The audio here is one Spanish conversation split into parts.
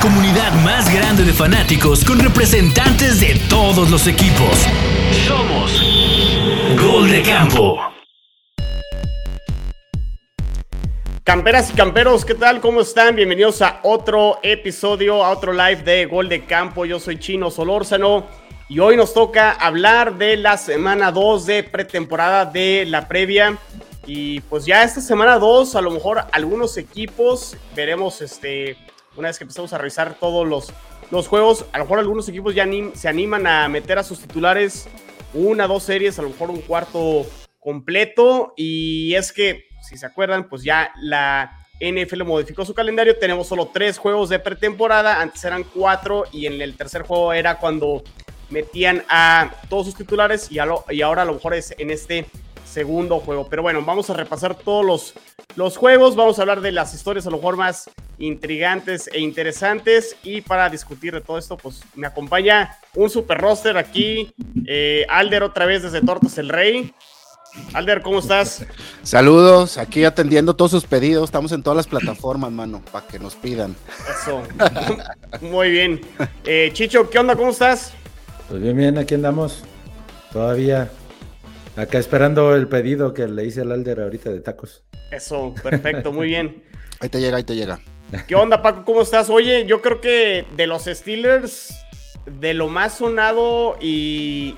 comunidad más grande de fanáticos con representantes de todos los equipos. Somos Gol de Campo. Camperas y camperos, ¿qué tal? ¿Cómo están? Bienvenidos a otro episodio, a otro live de Gol de Campo. Yo soy Chino Solórzano y hoy nos toca hablar de la semana 2 de pretemporada de la previa. Y pues ya esta semana 2, a lo mejor algunos equipos veremos este una vez que empezamos a revisar todos los, los juegos, a lo mejor algunos equipos ya se animan a meter a sus titulares una, dos series, a lo mejor un cuarto completo. Y es que, si se acuerdan, pues ya la NFL modificó su calendario. Tenemos solo tres juegos de pretemporada. Antes eran cuatro y en el tercer juego era cuando metían a todos sus titulares y, y ahora a lo mejor es en este segundo juego. Pero bueno, vamos a repasar todos los, los juegos, vamos a hablar de las historias a lo mejor más intrigantes e interesantes. Y para discutir de todo esto, pues me acompaña un super roster aquí. Eh, Alder otra vez desde Tortas el Rey. Alder, ¿cómo estás? Saludos, aquí atendiendo todos sus pedidos. Estamos en todas las plataformas, mano, para que nos pidan. Eso. Muy bien. Eh, Chicho, ¿qué onda? ¿Cómo estás? Pues bien, bien, aquí andamos. Todavía Acá esperando el pedido que le hice al Alder ahorita de tacos. Eso, perfecto, muy bien. Ahí te llega, ahí te llega. ¿Qué onda, Paco? ¿Cómo estás? Oye, yo creo que de los Steelers, de lo más sonado y,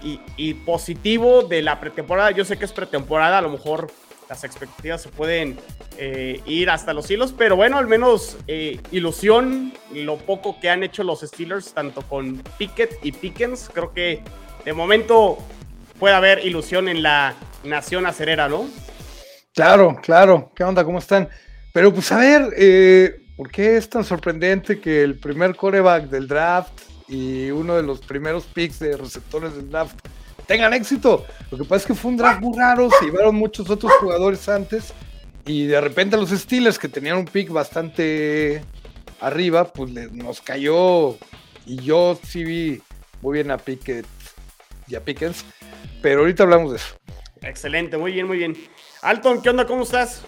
positivo de la pretemporada, yo sé que es pretemporada, a lo mejor las expectativas se pueden eh, ir hasta los hilos, pero bueno, al menos eh, ilusión, lo poco que han hecho los Steelers, tanto con Pickett y Pickens, creo que de momento puede haber ilusión en la nación acerera, ¿no? Claro, claro. ¿Qué onda? ¿Cómo están? Pero pues a ver, eh, ¿por qué es tan sorprendente que el primer coreback del draft y uno de los primeros picks de receptores del draft tengan éxito? Lo que pasa es que fue un draft muy raro, se llevaron muchos otros jugadores antes y de repente los Steelers que tenían un pick bastante arriba, pues nos cayó y yo sí vi muy bien a Pickett y a Pickens pero ahorita hablamos de eso. Excelente, muy bien, muy bien. Alton, ¿qué onda? ¿Cómo estás?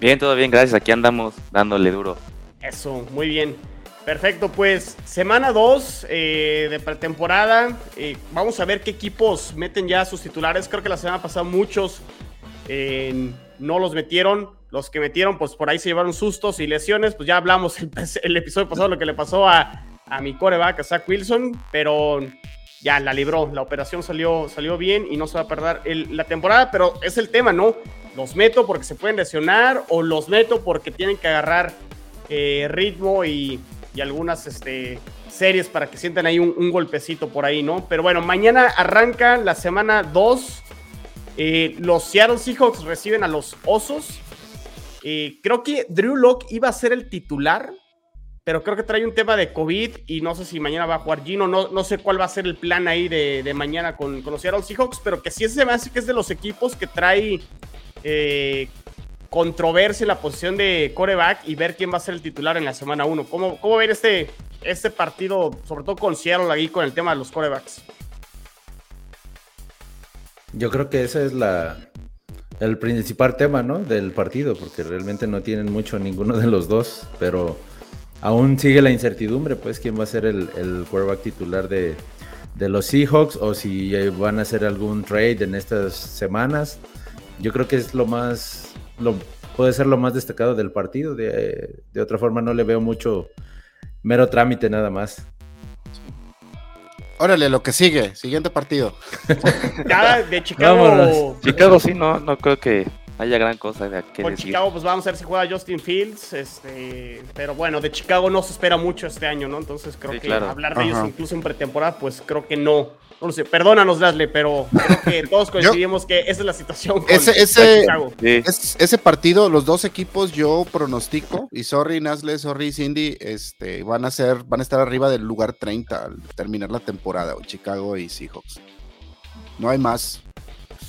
Bien, todo bien, gracias. Aquí andamos dándole duro. Eso, muy bien. Perfecto, pues semana 2 eh, de pretemporada. Eh, vamos a ver qué equipos meten ya sus titulares. Creo que la semana pasada muchos eh, no los metieron. Los que metieron, pues por ahí se llevaron sustos y lesiones. Pues ya hablamos el, el episodio pasado lo que le pasó a, a mi coreback, a Zach Wilson. Pero ya la libró, la operación salió, salió bien y no se va a perder la temporada, pero es el tema, ¿no? Los meto porque se pueden lesionar o los meto porque tienen que agarrar eh, ritmo y, algunas este, series para que sientan ahí un, golpecito por ahí, ¿no? Pero bueno, mañana arranca la semana 2. Eh, los Seattle Seahawks reciben a los Osos. Eh, creo que Drew Locke iba a ser el titular pero creo que trae un tema de COVID y no sé si mañana va a jugar Gino, no, no sé cuál va a ser el plan ahí de, mañana con, con los Seattle Seahawks, pero que sí se me hace que es de los equipos que trae eh, controversia en la posición de coreback y ver quién va a ser el titular en la semana 1. ¿Cómo, ¿Cómo ver este, este partido, sobre todo con Seattle ahí con el tema de los corebacks? Yo creo que ese es la, el principal tema, ¿no? Del partido, porque realmente no tienen mucho ninguno de los dos, pero aún sigue la incertidumbre, pues, quién va a ser el, el quarterback titular de, los Seahawks o si van a hacer algún trade en estas semanas. Yo creo que es lo más, lo, puede ser lo más destacado del partido. De, de otra forma, no le veo mucho mero trámite nada más. Órale, lo que sigue, siguiente partido. de Chicago. Chicago sí, no, no creo que haya gran cosa de que Con Chicago, pues vamos a ver si juega Justin Fields. Este, pero bueno, de Chicago no se espera mucho este año, ¿no? Entonces creo que hablar de ellos incluso en pretemporada, pues creo que no. No lo sé, perdónanos, Leslie, pero creo que todos coincidimos que esa es la situación con ese, ese, Chicago. ese partido, los dos equipos, yo pronostico, y sorry, Nasle, sorry, Cindy, este, van a ser, van a estar arriba del lugar 30 al terminar la temporada, Chicago y Seahawks. No hay más.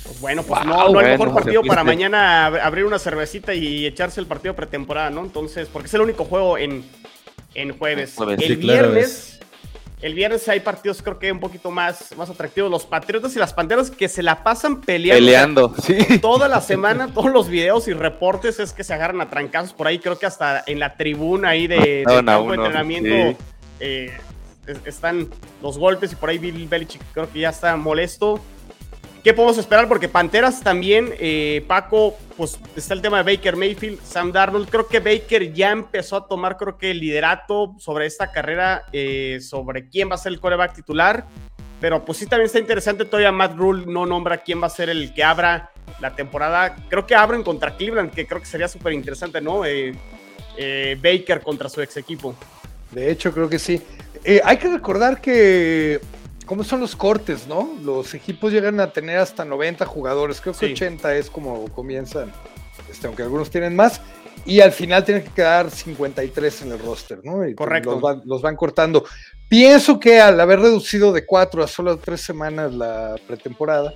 Pues bueno, pues no, no hay mejor partido para mañana abrir una cervecita y echarse el partido pretemporada, ¿no? Entonces, porque es el único juego en, en jueves. el viernes, el viernes hay partidos creo que un poquito más, más atractivos. Los Patriotas y las Panteras que se la pasan peleando. Peleando, sí. Toda la semana, todos los videos y reportes es que se agarran a trancazos por ahí. Creo que hasta en la tribuna ahí de, campo de entrenamiento eh, están los golpes y por ahí Bill Belichick creo que ya está molesto. ¿Qué podemos esperar? Porque Panteras también, eh, Paco, pues está el tema de Baker Mayfield, Sam Darnold. Creo que Baker ya empezó a tomar, creo que el liderato sobre esta carrera, eh, sobre quién va a ser el coreback titular. Pero pues sí, también está interesante. Todavía Matt Rule no nombra quién va a ser el que abra la temporada. Creo que abren contra Cleveland, que creo que sería súper interesante, ¿no? Eh, Baker contra su ex equipo. De hecho, creo que sí. hay que recordar que ¿Cómo son los cortes, no? Los equipos llegan a tener hasta 90 jugadores, creo que 80 es como comienzan, este, aunque algunos tienen más, y al final tienen que quedar 53 en el roster, ¿no? Correcto. Los van, cortando. Pienso que al haber reducido de 4 a solo 3 semanas la pretemporada,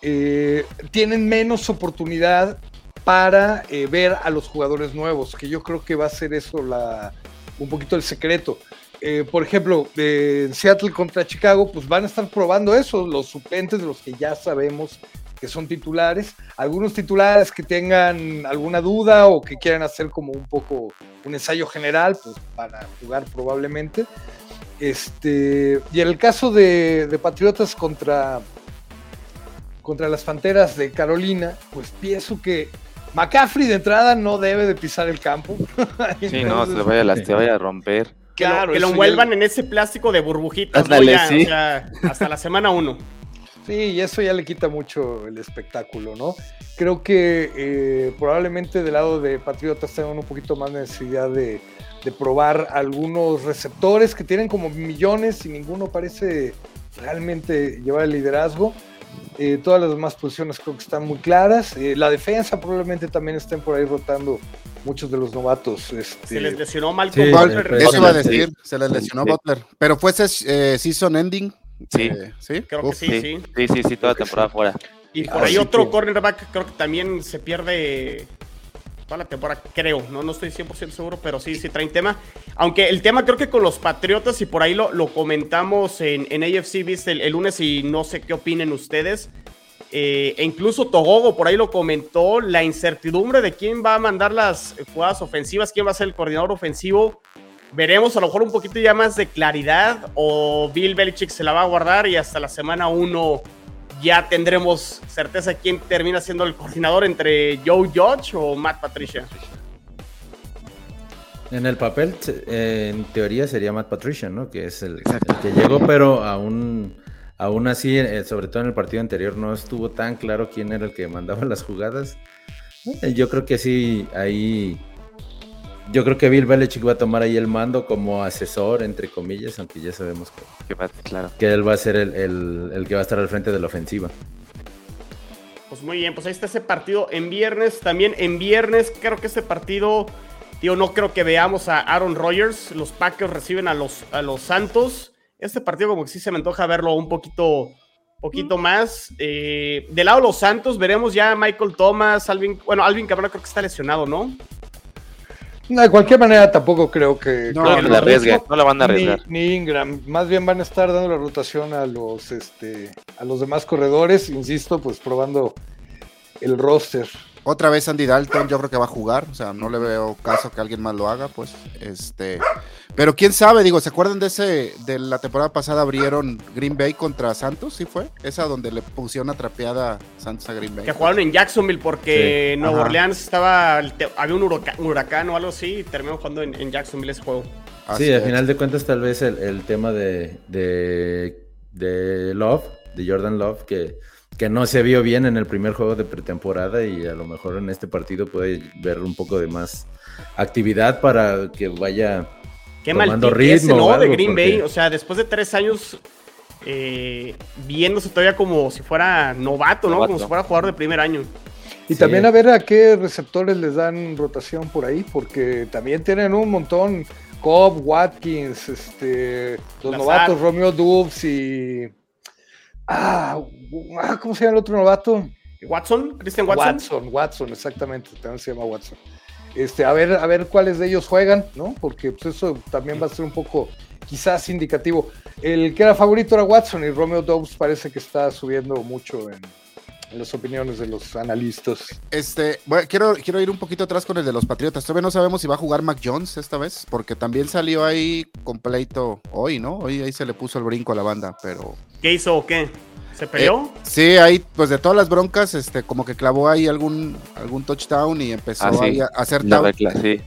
eh, tienen menos oportunidad para eh, ver a los jugadores nuevos, que yo creo que va a ser eso la, un poquito el secreto. Eh, por ejemplo, de Seattle contra Chicago, pues van a estar probando eso, los suplentes de los que ya sabemos que son titulares, algunos titulares que tengan alguna duda o que quieran hacer como un poco un ensayo general, pues van a jugar probablemente. Este, y en el caso de, Patriotas contra, contra las Panteras de Carolina, pues pienso que McCaffrey de entrada no debe de pisar el campo. sí, no, se vaya, se vaya a romper. Que, lo, que lo envuelvan en ese plástico de burbujitas hasta la semana uno. Sí, y eso ya le quita mucho el espectáculo, ¿no? Creo que eh, probablemente del lado de Patriotas tengan un poquito más necesidad de, probar algunos receptores que tienen como millones y ninguno parece realmente llevar el liderazgo. Eh, todas las demás posiciones creo que están muy claras. Eh, la defensa probablemente también estén por ahí rotando muchos de los novatos. Este... Se les lesionó Malcolm Butler. Eso iba a decir, se les lesionó Butler. Pero fue ese eh, season ending. Sí. sí. Creo que sí, sí. Sí, sí, sí, toda la temporada fuera. Y por ahí otro cornerback creo que también se pierde toda la temporada, creo. No, no estoy 100% seguro, pero sí, sí traen tema. Aunque el tema creo que con los Patriotas, y por ahí lo, lo comentamos en, en AFC viste el, lunes y no sé qué opinen ustedes. Eh, e incluso Togogo por ahí lo comentó, la incertidumbre de quién va a mandar las jugadas ofensivas, quién va a ser el coordinador ofensivo. Veremos a lo mejor un poquito ya más de claridad o Bill Belichick se la va a guardar y hasta la semana 1 ya tendremos certeza quién termina siendo el coordinador entre Joe Judge o Matt Patricia. En el papel, en teoría sería Matt Patricia, ¿no? Que es el, el que llegó, pero aún Aún así, eh, sobre todo en el partido anterior, no estuvo tan claro quién era el que mandaba las jugadas. Eh, yo creo que sí, ahí. Yo creo que Bill Belichick va a tomar ahí el mando como asesor, entre comillas, aunque ya sabemos que, claro. que él va a ser el, que va a estar al frente de la ofensiva. Pues muy bien, pues ahí está ese partido en viernes. También en viernes, creo que ese partido, tío, no creo que veamos a Aaron Rodgers. Los Packers reciben a los, a los Santos. Este partido como que sí se me antoja verlo un poquito, poquito más. Eh, del lado de los Santos veremos ya a Michael Thomas, Alvin, bueno, Alvin Cabrera creo que está lesionado, ¿no? No, de cualquier manera tampoco creo que... No, no, la no la van a arriesgar. Ni, Ingram, más bien van a estar dando la rotación a los, este, a los demás corredores, insisto, pues probando el roster. Otra vez Andy Dalton, yo creo que va a jugar, o sea, no le veo caso que alguien más lo haga, pues, este, pero quién sabe, digo, ¿se acuerdan de ese, de la temporada pasada abrieron Green Bay contra Santos, sí fue? Esa donde le pusieron una trapeada Santos a Green Bay. Que jugaron en Jacksonville porque Nueva Orleans estaba, había un huracán, o algo así y terminó jugando en, Jacksonville ese juego. sí, al final de cuentas tal vez el, tema de, de, de Love, de Jordan Love, que que no se vio bien en el primer juego de pretemporada y a lo mejor en este partido puede ver un poco de más actividad para que vaya Qué tomando ritmo ¿no? de Green Bay, o sea, después de tres años eh, viéndose todavía como si fuera novato, ¿no? Como si fuera jugador de primer año. Y también a ver a qué receptores les dan rotación por ahí, porque también tienen un montón. Cobb, Watkins, este, los novatos Romeo Dubs y Ah, ah, ¿cómo se llama el otro novato? Watson, Christian Watson. Watson, Watson, exactamente, también se llama Watson. Este, a ver, a ver cuáles de ellos juegan, ¿no? Porque pues, eso también va a ser un poco, quizás indicativo. El que era favorito era Watson y Romeo Dobbs parece que está subiendo mucho en, en las opiniones de los analistas. Este, bueno, quiero, quiero ir un poquito atrás con el de los Patriotas. Todavía no sabemos si va a jugar Mac Jones esta vez, porque también salió ahí completo hoy, ¿no? Hoy ahí se le puso el brinco a la banda, pero. ¿Qué hizo o qué? ¿Se peleó? Eh, sí, ahí, pues de todas las broncas, este, como que clavó ahí algún, algún touchdown y empezó Ah, sí. ahí a hacer recla- sí,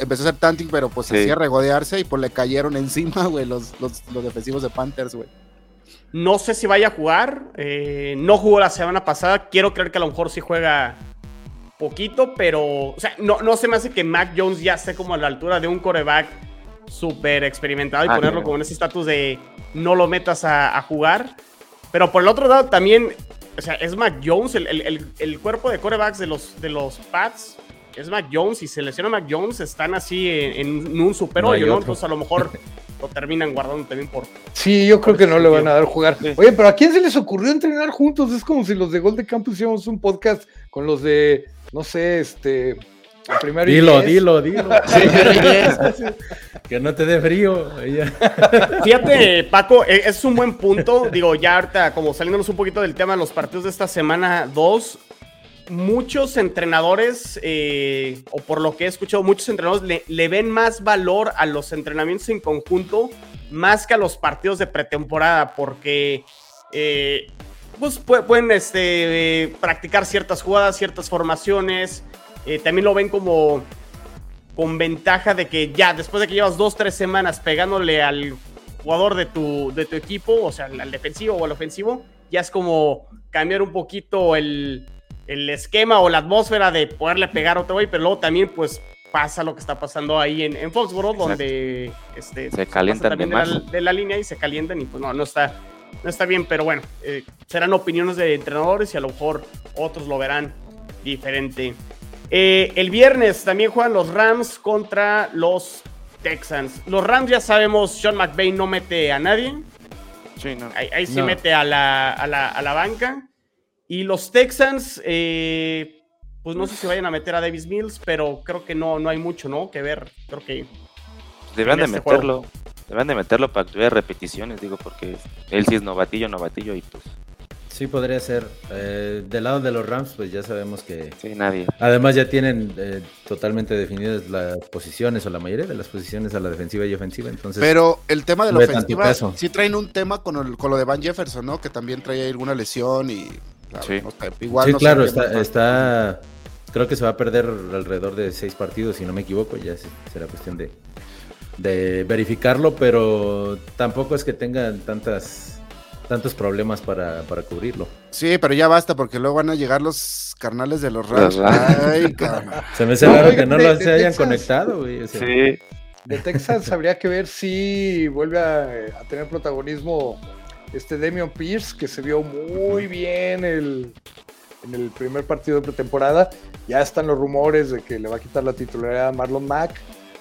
empezó a hacer tanting, pero pues Sí. hacía regodearse y pues le cayeron encima, güey, los, los, los defensivos de Panthers, güey. No sé si vaya a jugar. eh, no jugó la semana pasada. Quiero creer que a lo mejor sí juega poquito, pero. O sea, no, no se me hace que Mac Jones ya esté como a la altura de un coreback súper experimentado y Ah, ponerlo como en ese estatus de no lo metas a, a jugar. Pero por el otro lado también. O sea, es Mac Jones, el, el- el- el cuerpo de corebacks de los, de los Pats. Es Mac Jones y se lesiona Mac Jones, están así en, en un super hoyo, ¿no? Entonces a lo mejor lo terminan guardando también por, Sí, yo creo que no le van a dar jugar. Sí. Oye, pero ¿a quién se les ocurrió entrenar juntos? Es como si los de Gol de Campo hiciéramos un podcast con los de, no sé, este, el primero y Dilo, dilo, dilo. que no te dé frío. ella. Fíjate, Paco, e- es un buen punto. Digo, ya ahorita, como saliéndonos un poquito del tema de los partidos de esta semana 2, muchos entrenadores, eh, o por lo que he escuchado, muchos entrenadores le, le ven más valor a los entrenamientos en conjunto más que a los partidos de pretemporada, porque eh, pues pu- pueden este, eh, practicar ciertas jugadas, ciertas formaciones. Eh, también lo ven como con ventaja de que ya después de que llevas dos, tres semanas pegándole al jugador de tu, de tu equipo, o sea, al, defensivo o al ofensivo, ya es como cambiar un poquito el, el esquema o la atmósfera de poderle pegar a otro güey, pero luego también pues pasa lo que está pasando ahí en, en Foxborough, donde este, Se calientan también de la, de la línea y se calientan y pues no, no está, no está bien, pero bueno, eh, serán opiniones de entrenadores y a lo mejor otros lo verán diferente. Eh, el viernes también juegan los Rams contra los Texans. Los Rams ya sabemos, Sean McVay no mete a nadie. Sí, no. Ahí, ahí sí No. mete a la, a, la, a la banca. Y los Texans, eh, pues no sé si vayan a meter a Davis Mills, pero creo que no, no hay mucho, ¿no? Que ver. Creo que Deberían de en este meterlo. Deberían de meterlo para que repeticiones, digo, porque él sí es novatillo, novatillo y pues, Sí, podría ser. Eh, del lado de los Rams, pues ya sabemos que. sí, nadie. Además, ya tienen eh, totalmente definidas las posiciones, o la mayoría de las posiciones a la defensiva y ofensiva. Entonces, Pero el tema de la ofensiva, sí traen un tema con, el- con lo de Van Jefferson, ¿no? Que también trae alguna lesión y... claro, Sí. no sé, igual sí, no claro, está, está. Creo que se va a perder alrededor de seis partidos, si no me equivoco. Ya se- será cuestión de, de verificarlo, pero tampoco es que tengan tantas tantos problemas para, para cubrirlo. Sí, pero ya basta porque luego van a llegar los carnales de los Rams. Los. Ay, cabrón. Se me hace No, raro que no de- lo de se hayan Texas. conectado, güey. o sea, Sí, De Texas habría que ver si vuelve a, a tener protagonismo este Damian Pierce, que se vio muy bien el- en el primer partido de pretemporada. Ya están los rumores de que le va a quitar la titularidad a Marlon Mack.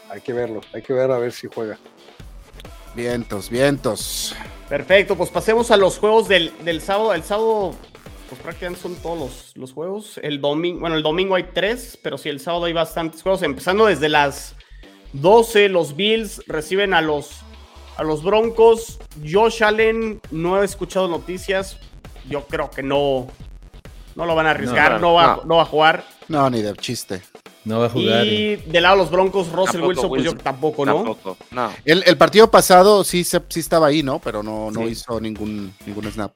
Hay que verlo, hay que ver a ver si juega. Vientos, vientos. Perfecto, pues pasemos a los juegos del, del sábado. El sábado, pues prácticamente son todos los, los juegos. El domingo, bueno, el domingo hay tres, pero sí, el sábado hay bastantes juegos. Empezando desde las 12, los Bills reciben a los, a los Broncos. Josh Allen, no he escuchado noticias. Yo creo que no, no lo van a arriesgar, no, no, va, no. no va a jugar. No, ni de chiste. No va a jugar. Y del lado de los Broncos, Russell Tampoco Wilson, pues yo tampoco, ¿no? tampoco. No. El, el partido pasado sí, se- sí estaba ahí, ¿no? Pero no, no Sí. hizo ningún, ningún snap.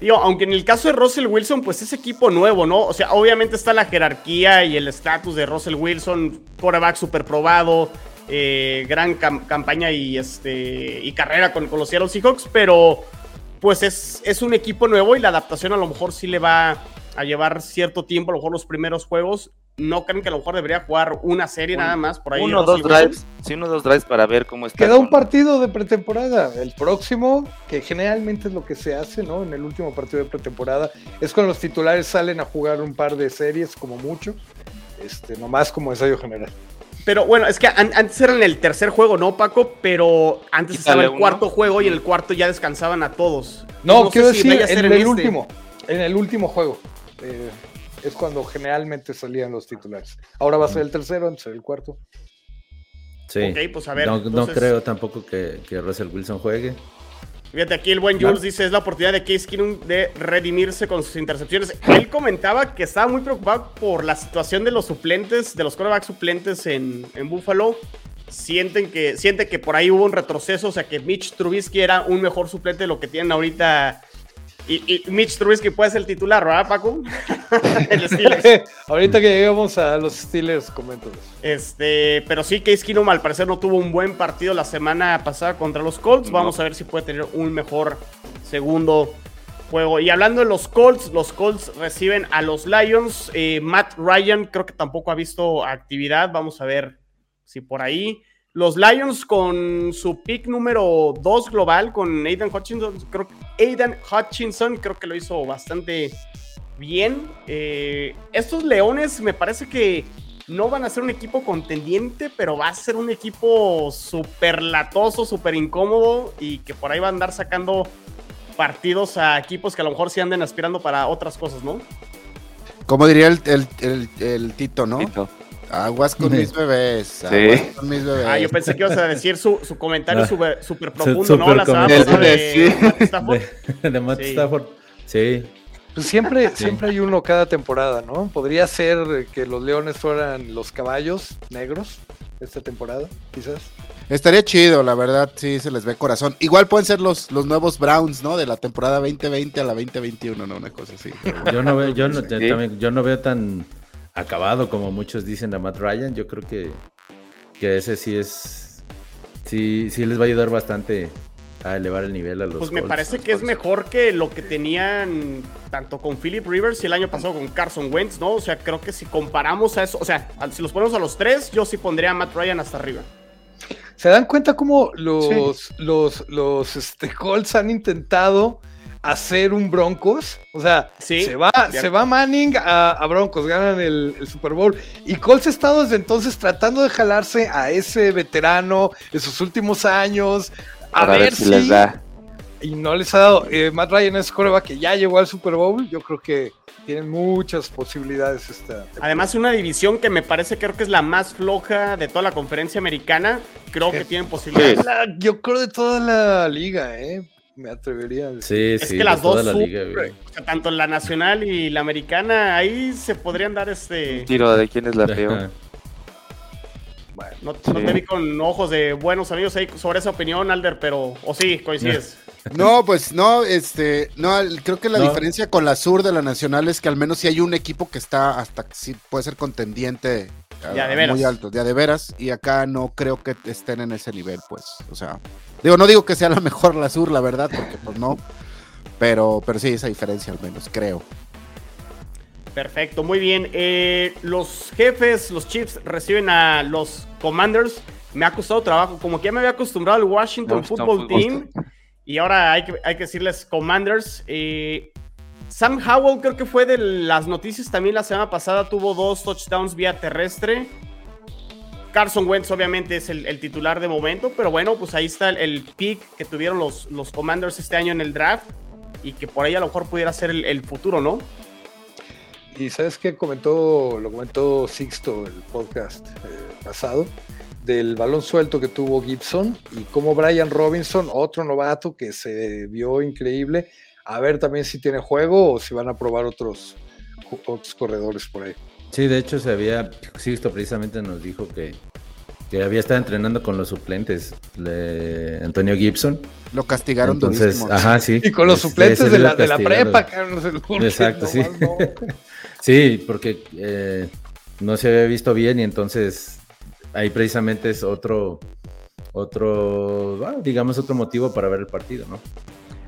Digo, aunque en el caso de Russell Wilson, pues es equipo nuevo, ¿no? O sea, obviamente está la jerarquía y el estatus de Russell Wilson, quarterback super probado, eh, gran cam- campaña y, este, y carrera con, con los Seattle Seahawks, pero pues es, es un equipo nuevo y la adaptación a lo mejor sí le va a llevar cierto tiempo, a lo mejor los primeros juegos. ¿No creen que a lo mejor debería jugar una serie Un- nada más por ahí? Uno o dos drives. Sí, uno o dos drives para ver cómo está. Queda un partido de pretemporada. El próximo, que generalmente es lo que se hace, ¿no? En el último partido de pretemporada, es cuando los titulares salen a jugar un par de series, como mucho. Este, nomás como ensayo general. Pero bueno, es que an- antes era en el tercer juego, ¿no, Paco? Pero antes Quítale estaba el uno. cuarto juego y en el cuarto ya descansaban a todos. No, quiero decir, en el este. último. En el último juego. Eh, es cuando generalmente salían los titulares. Ahora va a ser el tercero, antes el cuarto. Sí. Ok, pues a ver, no, creo tampoco que, que Russell Wilson juegue. Fíjate, aquí el buen Jules dice, es la oportunidad de Case Keenum de redimirse con sus intercepciones. Él comentaba que estaba muy preocupado por la situación de los suplentes, de los quarterbacks suplentes en, en Buffalo. Sienten que, siente que por ahí hubo un retroceso, o sea que Mitch Trubisky era un mejor suplente de lo que tienen ahorita. Y, y Mitch Trubisky puede ser el titular, ¿verdad, Paco? Ahorita que lleguemos a los Steelers, comento eso. Este, pero sí, Case Keenum al parecer no tuvo un buen partido la semana pasada contra los Colts. Vamos a ver si puede tener un mejor segundo juego. Y hablando de los Colts, los Colts reciben a los Lions. Eh, Matt Ryan creo que tampoco ha visto actividad. Vamos a ver si por ahí. Los Lions con su pick número 2 global con Aidan Hutchinson, creo que Aidan Hutchinson creo que lo hizo bastante bien. Eh, estos Leones me parece que no van a ser un equipo contendiente, pero va a ser un equipo súper latoso, súper incómodo y que por ahí va a andar sacando partidos a equipos que a lo mejor sí anden aspirando para otras cosas, ¿no? Como diría el, el, el, el Tito, ¿no? Tito. Aguas con mis bebés. Sí. Aguas con mis bebés. Ah, yo pensé que ibas a decir su, su comentario súper súper Su- profundo, ¿no? súper La de Sí. Matt Stafford. De, de Matt Sí. Stafford. Sí. Pues siempre, Sí. siempre hay uno cada temporada, ¿no? Podría ser que los leones fueran los caballos negros esta temporada, quizás. Estaría chido, la verdad, sí se les ve corazón. Igual pueden ser los, los nuevos Browns, ¿no? De la temporada 2020 a la 2021, ¿no? Una cosa así. Yo no veo, yo no, Sí. también- yo no veo tan acabado como muchos dicen a Matt Ryan. Yo creo que, que ese sí es. Sí, sí les va a ayudar bastante a elevar el nivel a los. Pues me Colts. parece que es mejor que lo que tenían tanto con Philip Rivers y el año pasado con Carson Wentz, ¿no? O sea, creo que si comparamos a eso, o sea, si los ponemos a los tres, yo sí pondría a Matt Ryan hasta arriba. ¿Se dan cuenta cómo los, los, los este, Colts han intentado hacer un Broncos? O sea, Sí, se, va, se va Manning a, a Broncos, ganan el, el Super Bowl. Y Colts ha estado desde entonces tratando de jalarse a ese veterano de sus últimos años. A ver si les da. Y no les ha dado. Eh, Matt Ryan es coreback que ya llegó al Super Bowl. Yo creo que tienen muchas posibilidades esta temporada. Además, una división que me parece creo que es la más floja de toda la conferencia americana. Creo que tienen posibilidades. La- yo creo de toda la liga, ¿eh? Me atrevería a decir. Sí, Es sí, que las dos la sufren. liga, güey. O sea, tanto la nacional y la americana, ahí se podrían dar este. Tiro de quién es la peor. Bueno, No, no te vi con ojos de buenos amigos ahí sobre esa opinión, Alder, pero. O sí, coincides. No, pues no, este, no, creo que la No. diferencia con la sur de la nacional es que al menos si hay un equipo que está hasta que sí puede ser contendiente Ya de veras. muy alto, ya de veras, y acá no creo que estén en ese nivel, pues, o sea, digo, no digo que sea la mejor la sur, la verdad, porque pues no, pero, pero sí, esa diferencia al menos, creo. Perfecto, muy bien. Eh, los jefes, los Chiefs, reciben a los Commanders. Me ha costado trabajo, como que ya me había acostumbrado al Washington Washington Football Football Team. Y ahora hay que, hay que decirles Commanders. Eh, Sam Howell creo que fue de las noticias también la semana pasada. Tuvo dos touchdowns vía terrestre. Carson Wentz obviamente es el, titular de momento, pero bueno, pues ahí está el, pick que tuvieron los, los Commanders este año en el draft y que por ahí a lo mejor pudiera ser el, futuro, ¿no? Y sabes qué comentó, lo comentó Sixto el podcast eh, pasado, del balón suelto que tuvo Gibson y cómo Brian Robinson, otro novato que se vio increíble, a ver también si tiene juego o si van a probar otros, otros corredores por ahí. Sí, de hecho se había, Sixto precisamente nos dijo que, que había estado entrenando con los suplentes, le- Antonio Gibson. Lo castigaron Entonces, durísimo. ajá, sí. Y con los Este, suplentes de la, de la prepa, cabrón, se lo juro que Exacto, sí. no. Sí, porque eh, no se había visto bien y entonces ahí precisamente es otro, otro, ah, digamos, otro motivo para ver el partido, ¿no?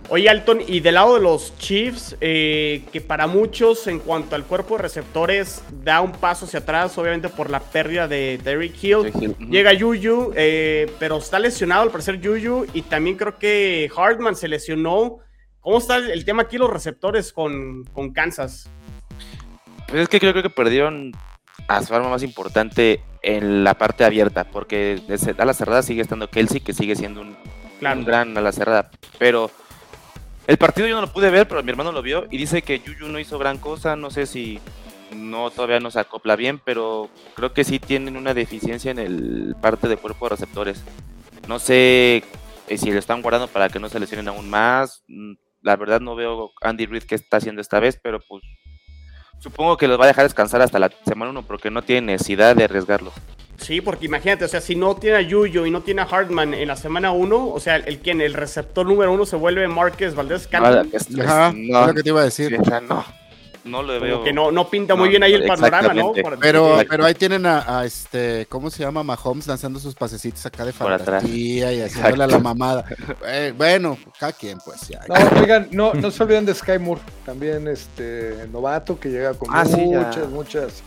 Oye, Alton, y del lado de los Chiefs, eh, que para muchos, en cuanto al cuerpo de receptores, da un paso hacia atrás, obviamente por la pérdida de Derrick Hill. Llega Yuyu, eh, pero está lesionado al parecer Yuyu, y también creo que Hartman se lesionó. ¿Cómo está el, tema aquí los receptores con, con Kansas? Pues es que creo, creo que perdieron a su arma más importante en la parte abierta, porque a la cerrada sigue estando Kelsey, que sigue siendo un, Claro. un gran a la cerrada. Pero el partido yo no lo pude ver, pero mi hermano lo vio y dice que Yuyu no hizo gran cosa. No sé si no todavía no se acopla bien, pero creo que sí tienen una deficiencia en el parte de cuerpo de receptores. No sé Y si lo están guardando para que no se lesionen aún más, mm, la verdad no veo Andy Reid qué está haciendo esta vez, pero pues supongo que los va a dejar descansar hasta la semana 1 porque no tiene necesidad de arriesgarlo. Sí, porque imagínate, o sea, si no tiene a Yuyo y no tiene a Hartman en la semana 1, o sea, el quien, el receptor número uno se vuelve Márquez Valdés es- es- Ajá, no, es lo que te iba a decir. sí, o sea, no, no lo veo. Como que no, no pinta muy No, bien ahí el panorama, ¿no? Pero, pero ahí tienen a, a este, ¿cómo se llama? Mahomes lanzando sus pasecitos acá de fantasía y haciéndole a la mamada. Eh, bueno, cada quien, pues ya. No, oigan, no, no se olviden de Sky Moore, también este novato que llega con Ah, sí, muchas, muchas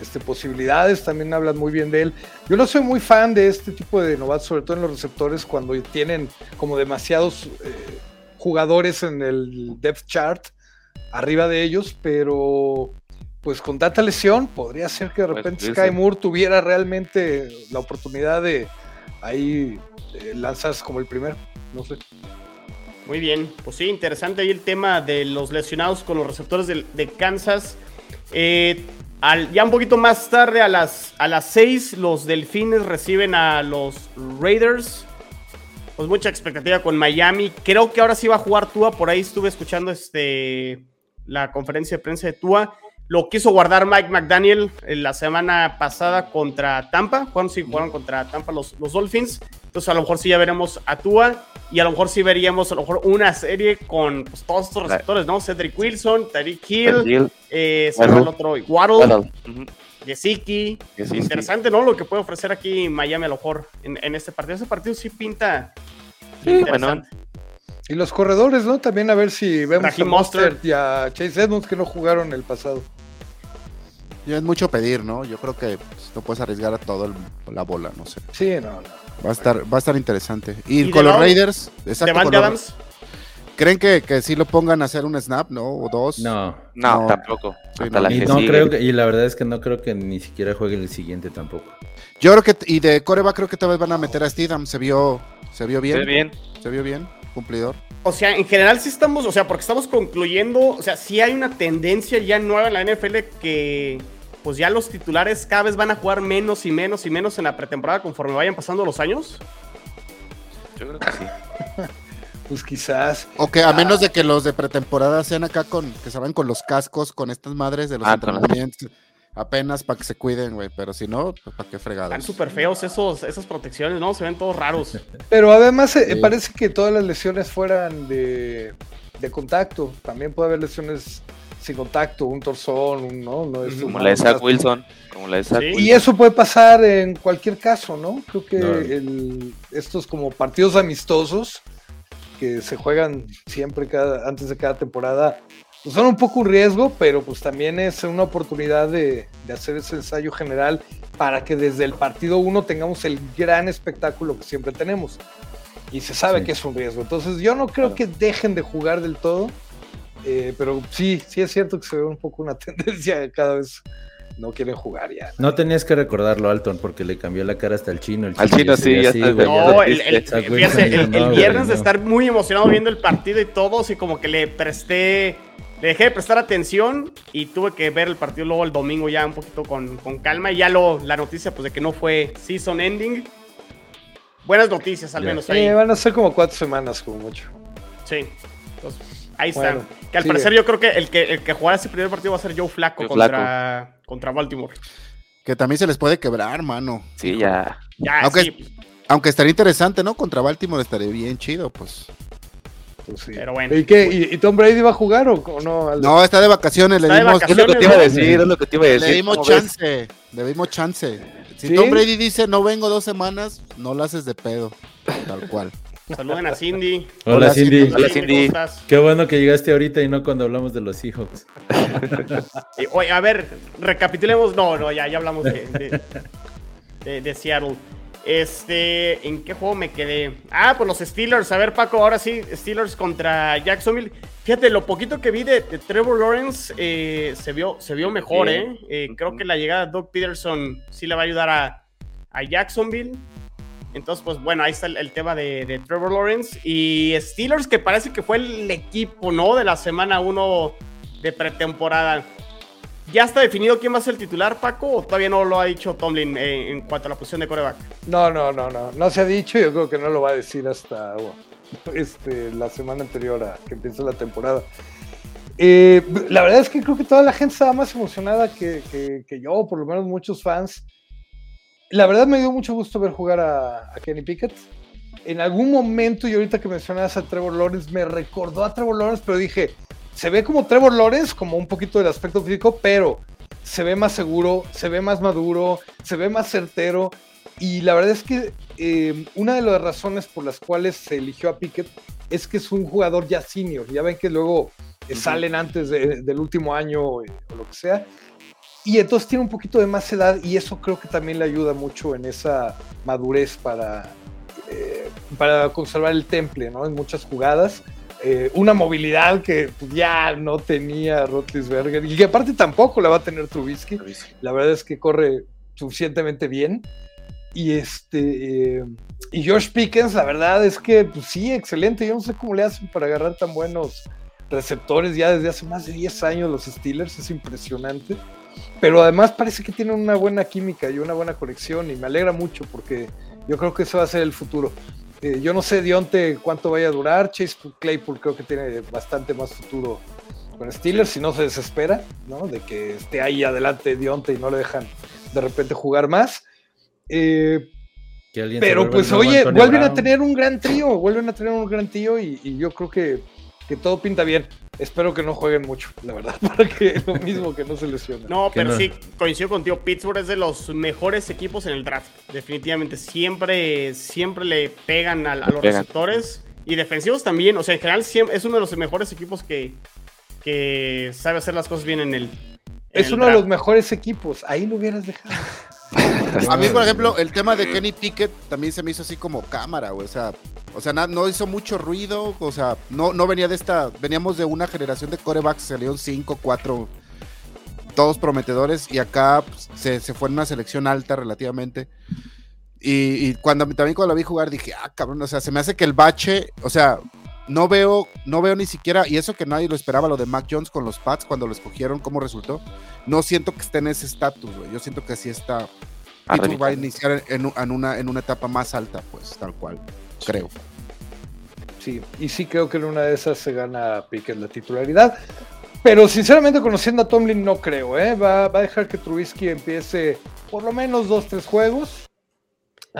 este, posibilidades, también hablan muy bien de él. Yo no soy muy fan de este tipo de novatos, sobre todo en los receptores, cuando tienen como demasiados eh, jugadores en el depth chart arriba de ellos, pero pues con tanta lesión podría ser que de Pues, repente sí, Sky. Moore tuviera realmente la oportunidad de ahí eh, lanzas como el primero, no sé. Muy bien, pues sí, interesante ahí el tema de los lesionados con los receptores del- de, Kansas. Eh, al- ya un poquito más tarde, a las, a las 6, los Delfines reciben a los Raiders. Pues mucha expectativa con Miami. Creo que ahora sí va a jugar Tua. Por ahí estuve escuchando este, la conferencia de prensa de Tua. Lo quiso guardar Mike McDaniel en la semana pasada contra Tampa. Jugaron, sí, jugaron contra Tampa los, los Dolphins. Entonces a lo mejor sí ya veremos a Tua. Y a lo mejor sí veríamos a lo mejor una serie con pues, todos estos receptores, ¿no? Cedric Wilson, Tyreek Hill, eh, se el otro, Waddle, sí, sí. Interesante, ¿no? Lo que puede ofrecer aquí Miami a lo mejor en, en este partido. Ese partido sí pinta. Sí, interesante. Y los corredores, ¿no? También a ver si vemos Raheem a. Mostert y a Chase Edmonds que no jugaron el pasado. Ya es mucho pedir, ¿no? Yo creo que pues, no puedes arriesgar a todo el- la bola, no sé. Sí, no, no. Va a estar, va a estar interesante. Y, Y con los Raiders, exacto. Con los- Adams. ¿Creen que, que sí lo pongan a hacer un snap, no? O dos. No. No, No. tampoco. Sí, Hasta no. la Y que no sigue. creo que, y la verdad es que no creo que ni siquiera juegue el siguiente tampoco. Yo creo que, y de Coreba creo que tal vez van a meter a Steedham. Se vio, se vio Se bien. ve bien. Se vio bien, cumplidor. O sea, en general sí estamos, o sea, porque estamos concluyendo, o sea, sí hay una tendencia ya nueva en la NFL que pues ya los titulares cada vez van a jugar menos y menos y menos en la pretemporada conforme vayan pasando los años. Yo creo que sí. Pues quizás. O que a menos de que los de pretemporada sean acá con, que se van con los cascos, con estas madres de los Ah, entrenamientos. Apenas para que se cuiden, güey. Pero si no, pues para qué fregados. Están súper feos esos, esas protecciones, ¿no? Se ven todos raros. Pero además eh, Sí. parece que todas las lesiones fueran de, de contacto. También puede haber lesiones sin contacto, un torzón, un, ¿no? no es Como un- la de Zach Wilson. Como la de Zach Sí. Wilson. Y eso puede pasar en cualquier caso, ¿no? Creo que Claro. el- estos como partidos amistosos que se juegan siempre cada, antes de cada temporada pues son un poco un riesgo, pero pues también es una oportunidad de, de hacer ese ensayo general para que desde el partido uno tengamos el gran espectáculo que siempre tenemos. Y se sabe Sí. que es un riesgo. Entonces yo no creo Claro. que dejen de jugar del todo, eh, pero sí, sí es cierto que se ve un poco una tendencia de cada vez no quieren jugar ya. No tenías que recordarlo, Alton, porque le cambió la cara hasta el chino. El Al chino, sí, ya así, está güey, No, ya- el, no, viernes de estar muy emocionado viendo el partido y todo, así como que le presté, le dejé de prestar atención y tuve que ver el partido luego el domingo ya un poquito con, con calma y ya lo, la noticia pues de que no fue season ending. Buenas noticias al Ya. menos ahí. Eh, van a ser como cuatro semanas como mucho. Sí. Entonces, ahí está. Que al parecer yo creo que el que, el que jugará ese primer partido va a ser Joe Flaco Joe contra, contra Baltimore. Que también se les puede quebrar, mano. Sí, ya. Ya, Aunque- sí, Aunque estaría interesante, ¿no? Contra Baltimore estaría bien chido, pues. Pues sí. pero bueno. ¿Y qué? ¿Y, Tom Brady va a jugar o, o no? Aldo? No, está de vacaciones, le dimos, Es lo que te iba a Vacaciones, decir, es lo que te iba a decir. le dimos chance. Le dimos chance. Si ¿Sí? Tom Brady dice no vengo dos semanas, no lo haces de pedo. Tal cual. Saluden a Cindy. Hola, Hola, Cindy. Cindy. Hola, Cindy. ¿cómo estás? Qué bueno que llegaste ahorita y no cuando hablamos de los Seahawks. Eh, oye, a ver, recapitulemos. No, no, ya, ya hablamos de, de, de- de Seattle. Este, ¿en qué juego me quedé? Ah, pues los Steelers. A ver, Paco, ahora sí, Steelers contra Jacksonville. Fíjate, lo poquito que vi de, de Trevor Lawrence eh, se, vio, se vio mejor. ¿eh? Eh, Creo que la llegada de Doug Peterson sí le va a ayudar a, a Jacksonville. Entonces, pues bueno, ahí está el, el tema de, de Trevor Lawrence. Y Steelers, que parece que fue el equipo, ¿no? De la semana 1 de pretemporada. ¿Ya está definido quién va a ser el titular, Paco? ¿O todavía no lo ha dicho Tomlin en cuanto a la posición de coreback? No, no, no, no. No se ha dicho. Yo creo que no lo va a decir hasta este, la semana anterior a que empiece la temporada. Eh, la verdad es que creo que toda la gente estaba más emocionada que, que, yo, por lo menos muchos fans. La verdad me dio mucho gusto ver jugar a, Kenny Pickett. En algún momento, y ahorita que mencionas a Trevor Lawrence, me recordó a Trevor Lawrence, pero dije, se ve como Trevor Lawrence, como un poquito del aspecto físico, pero se ve más seguro, se ve más maduro, se ve más certero. Y la verdad es que eh, una de las razones por las cuales se eligió a Pickett es que es un jugador ya senior. Ya ven que luego salen antes del último año eh, o lo que sea. Y entonces tiene un poquito de más edad y eso creo que también le ayuda mucho en esa madurez para, eh, para conservar el temple, ¿no? En muchas jugadas. Eh, una movilidad que ya no tenía Rotlisberger y que aparte tampoco la va a tener Trubisky. La verdad es que corre suficientemente bien. Y este y Josh Pickens, la verdad es que pues, sí, excelente. Yo no sé cómo le hacen para agarrar tan buenos receptores ya desde hace más de 10 años los Steelers, es impresionante. Pero además parece que tienen una buena química y una buena conexión y me alegra mucho porque yo creo que eso va a ser el futuro. Eh, yo no sé Dionte cuánto vaya a durar, Chase Claypool creo que tiene bastante más futuro con Steelers si no se desespera, ¿no? De que esté ahí adelante Dionte y no le dejan de repente jugar más. Eh, pero pues oye, vuelven a tener un gran trío, vuelven a tener un gran trío y yo creo que que todo pinta bien. Espero que no jueguen mucho, la verdad, para que lo mismo que no se lesionen. No, pero sí, coincido contigo. Pittsburgh es de los mejores equipos en el draft. Definitivamente, siempre, siempre le pegan a, los receptores y defensivos también. O sea, en general es uno de los mejores equipos que, que sabe hacer las cosas bien en el. es uno de los mejores equipos. Ahí lo hubieras dejado. A mí, por ejemplo, el tema de Kenny Pickett también se me hizo así como cámara, O sea, o sea, no hizo mucho ruido, o sea, no, no venía de esta, veníamos de una generación de corebacks, salieron 5, 4, todos prometedores, y acá pues, se, fue en una selección alta relativamente. Y, cuando también cuando la vi jugar dije, ah, cabrón, o sea, se me hace que el bache, o sea, no veo, no veo ni siquiera, y eso que nadie lo esperaba, lo de Mac Jones con los Pats cuando lo escogieron, cómo resultó. No siento que esté en ese estatus, güey. Yo siento que así está. Y va a iniciar en, una, en una etapa más alta, pues, tal cual creo. Sí, y sí creo que en una de esas se gana Pickett la titularidad. Pero sinceramente, conociendo a Tomlin, no creo, ¿eh? Va, a dejar que Trubisky empiece por lo menos dos, tres juegos.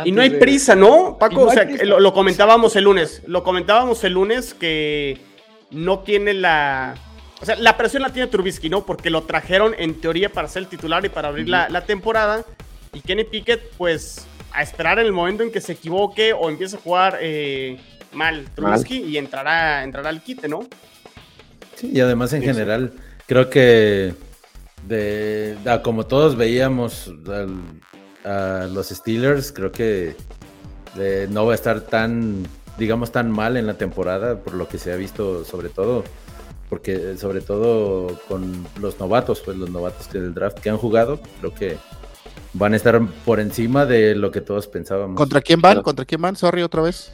Y no hay prisa, ¿no, Paco? o sea, lo, comentábamos el lunes. Lo comentábamos el lunes que no tiene la. O sea, la presión la tiene Trubisky, ¿no? Porque lo trajeron en teoría para ser el titular y para abrir la, la temporada. Y Kenny Pickett, pues, a esperar en el momento en que se equivoque o empiece a jugar eh, mal Trubisky y entrará, entrará al quite, ¿no? Sí, y además en general, creo que de, como todos veíamos a los Steelers, creo que no va a estar tan, digamos, tan mal en la temporada, por lo que se ha visto sobre todo, porque sobre todo con los novatos, pues los novatos del draft que han jugado, creo que van a estar por encima de lo que todos pensábamos. ¿Contra quién van? ¿Contra quién van? Sorry, otra vez.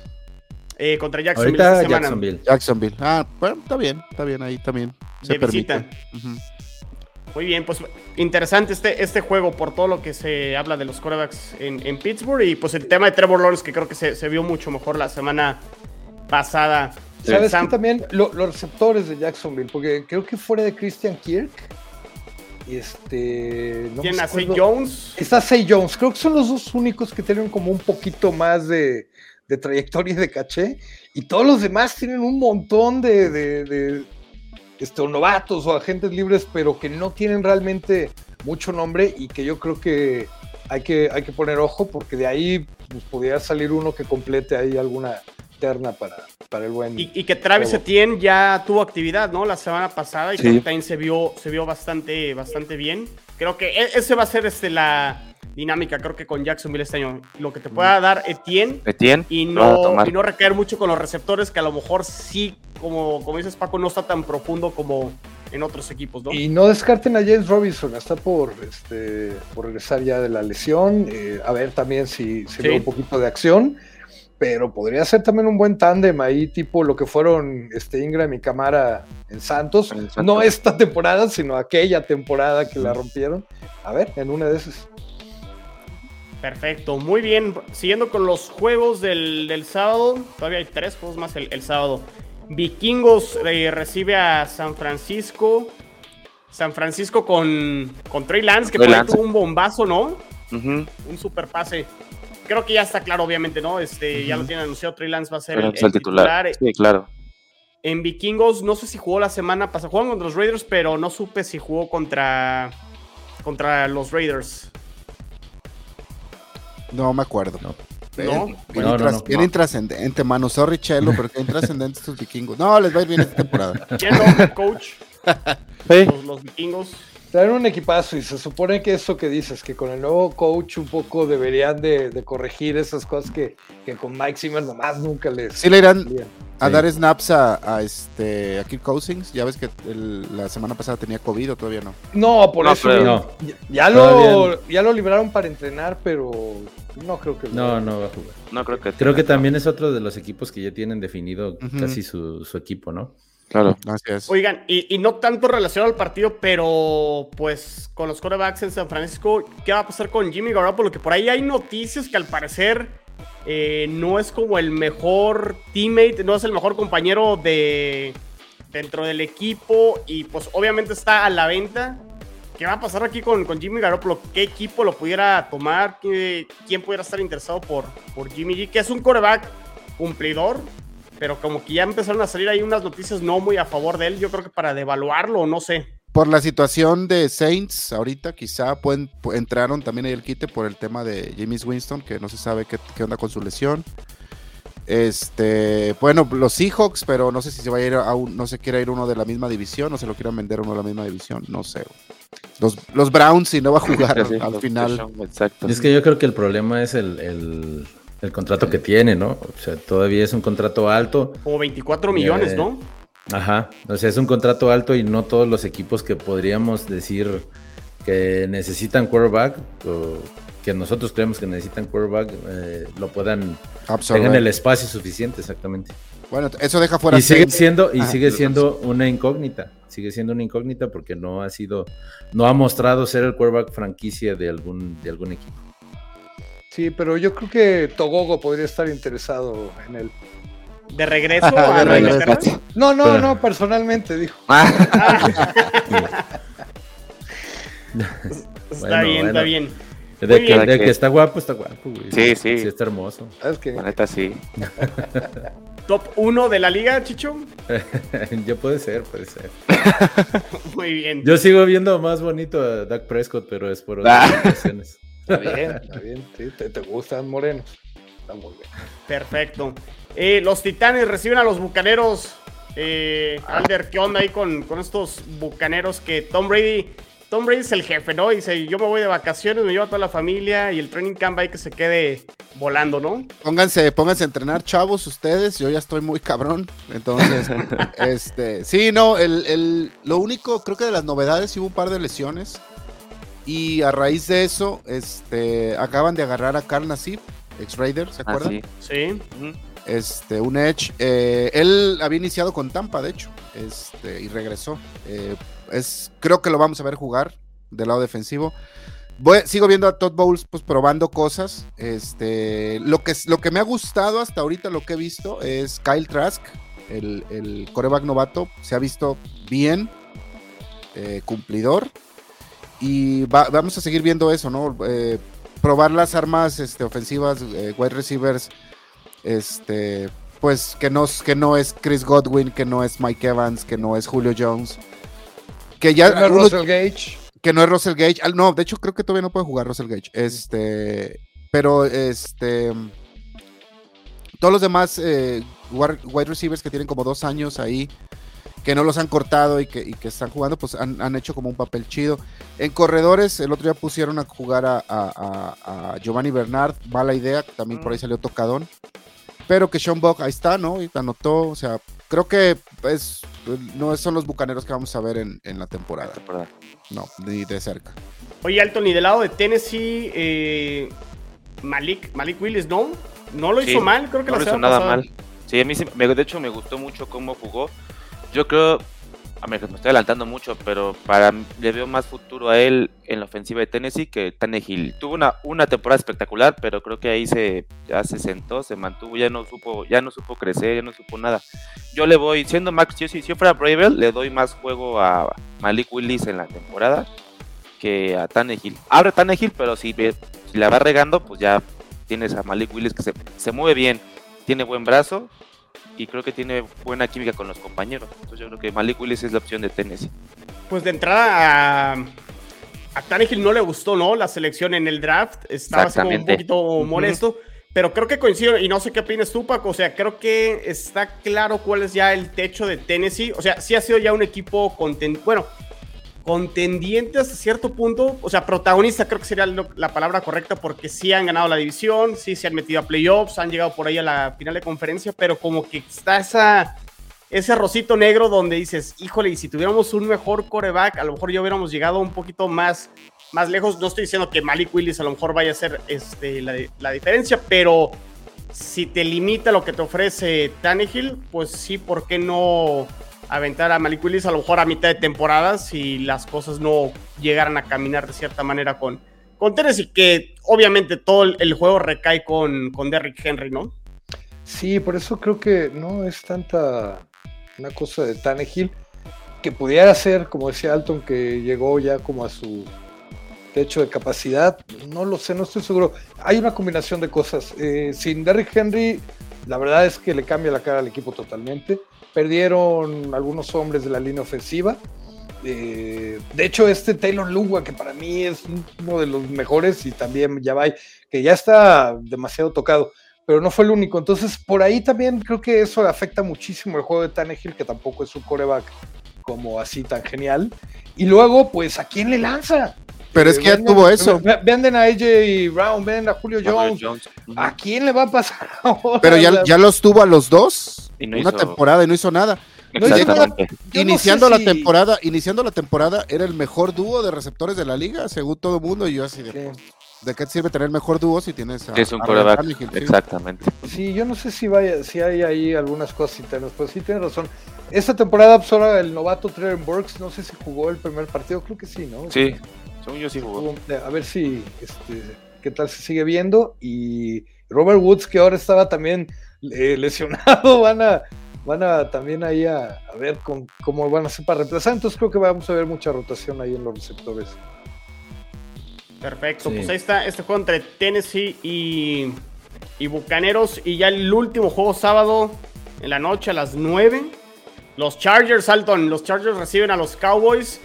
Eh, contra Jacksonville Ahorita Jacksonville. Jacksonville. Ah, bueno, está bien, está bien ahí también. Se permite. Muy bien, pues interesante este, este juego por todo lo que se habla de los quarterbacks en, Pittsburgh y pues el tema de Trevor Lawrence que creo que se, vio mucho mejor la semana pasada. ¿Sabes también los receptores de Jacksonville? Porque creo que fuera de Christian Kirk, este. No ¿Quién hace Jones? Está Say Jones. Creo que son los dos únicos que tienen como un poquito más de, trayectoria y de caché. Y todos los demás tienen un montón de, este, novatos o agentes libres, pero que no tienen realmente mucho nombre y que yo creo que hay que, hay que poner ojo porque de ahí pues, podría salir uno que complete ahí alguna terna para, para el buen. Y, que Travis Etienne ya tuvo actividad, ¿no? La semana pasada y también se vio, se vio bastante, bastante bien. Creo que e, ese va a ser este, la dinámica, creo que con Jacksonville este año. Lo que te pueda dar Etienne, Etienne y, no, y no recaer mucho con los receptores, que a lo mejor sí, como, como dices Paco, no está tan profundo como en otros equipos, ¿no? Y no descarten a James Robinson, está por, este, por regresar ya de la lesión. Eh, a ver también si se ve un poquito de acción. pero podría ser también un buen tándem ahí, tipo lo que fueron este Ingram y Camara en Santos. En Santos. No esta temporada, sino aquella temporada que la rompieron. A ver, en una de esas. Perfecto, muy bien. Siguiendo con los juegos del, del sábado, todavía hay tres juegos más el, el sábado. Vikingos eh, recibe a San Francisco. San Francisco con, con Trey Lance, que Trey Lance. tuvo un bombazo, ¿no? Un super pase. Creo que ya está claro, obviamente, ¿no? Este, Ya lo tiene anunciado, Trey Lance va a ser el, es el el titular. titular. Sí, claro. En Vikingos, no sé si jugó la semana pasada. Jugaron contra los Raiders, pero no supe si jugó contra, contra los Raiders. No me acuerdo. No. Bien, No. bien No, no, intrascendente, mano. Sorry, Chelo, pero qué intrascendentes estos vikingos. No, les va a ir bien esta temporada. ¿Quién no, coach? Sí. Los, los vikingos. Traen un equipazo y se supone que eso que dices, que con el nuevo coach un poco deberían de, de corregir esas cosas que, que con Mike Zimmer nomás nunca les... Sí le irán a Sí. dar snaps a, a este a Kirk Cousins. Ya ves que el- la semana pasada tenía COVID o todavía no. No, por No, eso pero- ya- No. ya, ya lo, ya lo libraron para entrenar, pero no creo que... No, no va a jugar. No creo que. Creo que también es otro de los equipos que ya tienen definido casi su, su equipo, ¿no? Claro. Es. Oigan, y, y no tanto relacionado al partido, pero pues con los quarterbacks en San Francisco, ¿qué va a pasar con Jimmy Garoppolo? Que por ahí hay noticias que al parecer eh, no es como el mejor teammate, no es el mejor compañero de dentro del equipo y pues obviamente está a la venta. ¿Qué va a pasar aquí con, Jimmy Garoppolo? ¿Qué equipo lo pudiera tomar? ¿Qué- ¿Quién pudiera estar interesado por, por Jimmy G? Que es un quarterback cumplidor, pero como que ya empezaron a salir ahí unas noticias no muy a favor de él. Yo creo que para devaluarlo, no sé. Por la situación de Saints, ahorita quizá pueden, pu- entraron también ahí el quite por el tema de James Winston, que no se sabe qué, qué onda con su lesión. Este, bueno, los Seahawks, pero no sé si se va a ir a un, no se quiere ir uno de la misma división, o se lo quieran vender uno de la misma división, no sé. Los, los Browns, si no va a jugar Sí, al final. Deshaun, Exacto. Y es que yo creo que el problema es el, el- el contrato que tiene, ¿no? O sea, todavía es un contrato alto. Como 24 millones, Eh, ¿no? Ajá. O sea, es un contrato alto y no todos los equipos que podríamos decir que necesitan quarterback o que nosotros creemos que necesitan quarterback eh, lo puedan Absorber. tengan el espacio suficiente, exactamente. Bueno, eso deja fuera Y sigue siendo, y Ah, sigue siendo una incógnita. Sigue siendo una incógnita porque no ha sido, no ha mostrado ser el quarterback franquicia de algún, de algún equipo. Sí, pero yo creo que Togogo podría estar interesado en él. De regreso a De regreso. No, no, Pero- no, personalmente dijo. Ah, Está Bueno, bien, está bien. De, que, que está guapo, está guapo, güey. Sí, sí. Sí, está hermoso. ¿Sabes qué? la neta sí. Top 1 de la liga, Chicho. ya puede ser, puede ser. Muy bien. Yo sigo viendo más bonito a Dak Prescott, pero es por Ah. otras razones. Está bien, está bien. Sí, te, te gustan morenos. Está muy bien. Perfecto. Eh, los Titanes reciben a los Bucaneros. Eh, Alder, ¿qué onda ahí con, con estos Bucaneros que Tom Brady... Tom Brady es el jefe, ¿no? Dice, yo me voy de vacaciones, me llevo a toda la familia y el training camp ahí que se quede volando, ¿no? Pónganse, pónganse a entrenar, chavos, ustedes. Yo ya estoy muy cabrón. Entonces, este, sí, no, el, el- lo único, creo que de las novedades, sí hubo un par de lesiones. Y a raíz de eso, este, acaban de agarrar a Carl Nassib, ex Raider, ¿se Ah, acuerdan? sí. Sí. Este, un Edge. eh, él había iniciado con Tampa, de hecho, este, y regresó. Eh, es, creo que lo vamos a ver jugar del lado defensivo. Voy- sigo viendo a Todd Bowles pues, probando cosas. Este, lo, que, me ha gustado hasta ahorita, lo que he visto, es Kyle Trask, el, el coreback novato. Se ha visto bien, eh, cumplidor. Y va- vamos a seguir viendo eso, ¿no? Eh, probar las armas este, ofensivas, eh, wide receivers, este, pues que no es Chris Godwin, que no es Mike Evans, que no es Julio Jones. Que ya Russell Gage. que no es Russell Gage. Al- No, de hecho creo que todavía no puede jugar Russell Gage. Este, pero este, todos los demás eh, wide receivers que tienen como dos años ahí, que no los han cortado y que, y que están jugando, pues han, han hecho como un papel chido. En corredores, el otro día pusieron a jugar a, a- a- a Giovanni Bernard, va la idea, también por ahí salió tocadón. Pero que Sean Buck ahí está, ¿no? Y anotó, o sea, creo que pues, no son los bucaneros que vamos a ver en, en la temporada. Temporada. No, ni de cerca. Oye, Alton, y del lado de Tennessee, eh, Malik, Malik Willis, ¿no? no lo hizo Sí, mal, creo que no la lo hizo nada pasada. mal. Sí, a mí sí, me- de hecho me gustó mucho cómo jugó. Yo creo, a me estoy adelantando mucho, pero para le veo más futuro a él en la ofensiva de Tennessee que Tannehill. Tuvo una, una temporada espectacular, pero creo que ahí se ya se sentó, se mantuvo, ya no supo, ya no supo crecer, ya no supo nada. Yo le voy, siendo Max, yo si yo fuera Bravel, le doy más juego a Malik Willis en la temporada que a Tannehill. Abre Tannehill, pero si, si la va regando, pues ya tienes a Malik Willis que se, se mueve bien, tiene buen brazo y creo que tiene buena química con los compañeros. Entonces yo creo que Malik Willis es la opción de Tennessee. Pues de entrada a, a Tannehill no le gustó, ¿no? La selección en el draft. Estaba así como un poquito molesto. Pero creo que coincido, y no sé qué opinas tú, Paco. O sea, creo que está claro cuál es ya el techo de Tennessee. O sea, sí ha sido ya un equipo conten bueno, contendiente hasta cierto punto. O sea, protagonista creo que sería la palabra correcta porque sí han ganado la división, sí se han metido a playoffs, han llegado por ahí a la final de conferencia, pero como que está ese arrocito negro donde dices, híjole, y si tuviéramos un mejor coreback, a lo mejor ya hubiéramos llegado un poquito más, más lejos. No estoy diciendo que Malik Willis a lo mejor vaya a ser este, la, la diferencia, pero si te limita lo que te ofrece Tannehill, pues sí, ¿por qué no aventar a Malik Willis a lo mejor a mitad de temporada si las cosas no llegaran a caminar de cierta manera con, con Tennessee? Que obviamente todo el, juego recae con, con Derrick Henry, ¿no? Sí, por eso creo que no es tanta una cosa de Tannehill que pudiera ser, como decía Alton, que llegó ya como a su techo de capacidad. No lo sé, no estoy seguro. Hay una combinación de cosas. Eh, sin Derrick Henry, la verdad es que le cambia la cara al equipo totalmente. Perdieron algunos hombres de la línea ofensiva. Eh, de hecho, este Taylor Lugua, que para mí es uno de los mejores, y también Yavai, que ya está demasiado tocado pero no fue el único. Entonces, por ahí también creo que eso afecta muchísimo el juego de Tannehill, que tampoco es un coreback como así tan genial. Y luego, pues, ¿a quién le lanza? Pero es que ya tuvo eso. ve- Venden a AJ Brown, venden a Julio Jones. ¿A quién le va a pasar ahora? Pero ya, ya los tuvo a los dos. Y no una hizo- temporada y no hizo nada. no iniciando sé la si- temporada, iniciando la temporada, era el mejor dúo de receptores de la liga, según todo el mundo. Y yo así de, Sí. ¿de qué te sirve tener mejor dúo si tienes a, Que es un a? Exactamente. Sí, yo no sé si vaya, si hay ahí algunas cosas internas, pero sí tiene razón. Esta temporada, pues ahora el novato Trevor Burks, no sé si jugó el primer partido, creo que sí, ¿no? Sí, según yo sí jugó. A ver si, este, qué tal se sigue viendo. Y Robert Woods, que ahora estaba también eh, lesionado, van a, van a también ahí a, a ver con, cómo van a hacer para reemplazar. Entonces creo que vamos a ver mucha rotación ahí en los receptores. Perfecto, Sí. pues ahí está este juego entre Tennessee y, y Bucaneros. Y ya el último juego sábado en la noche a las 9. Los Chargers, Alton, los Chargers reciben a los Cowboys.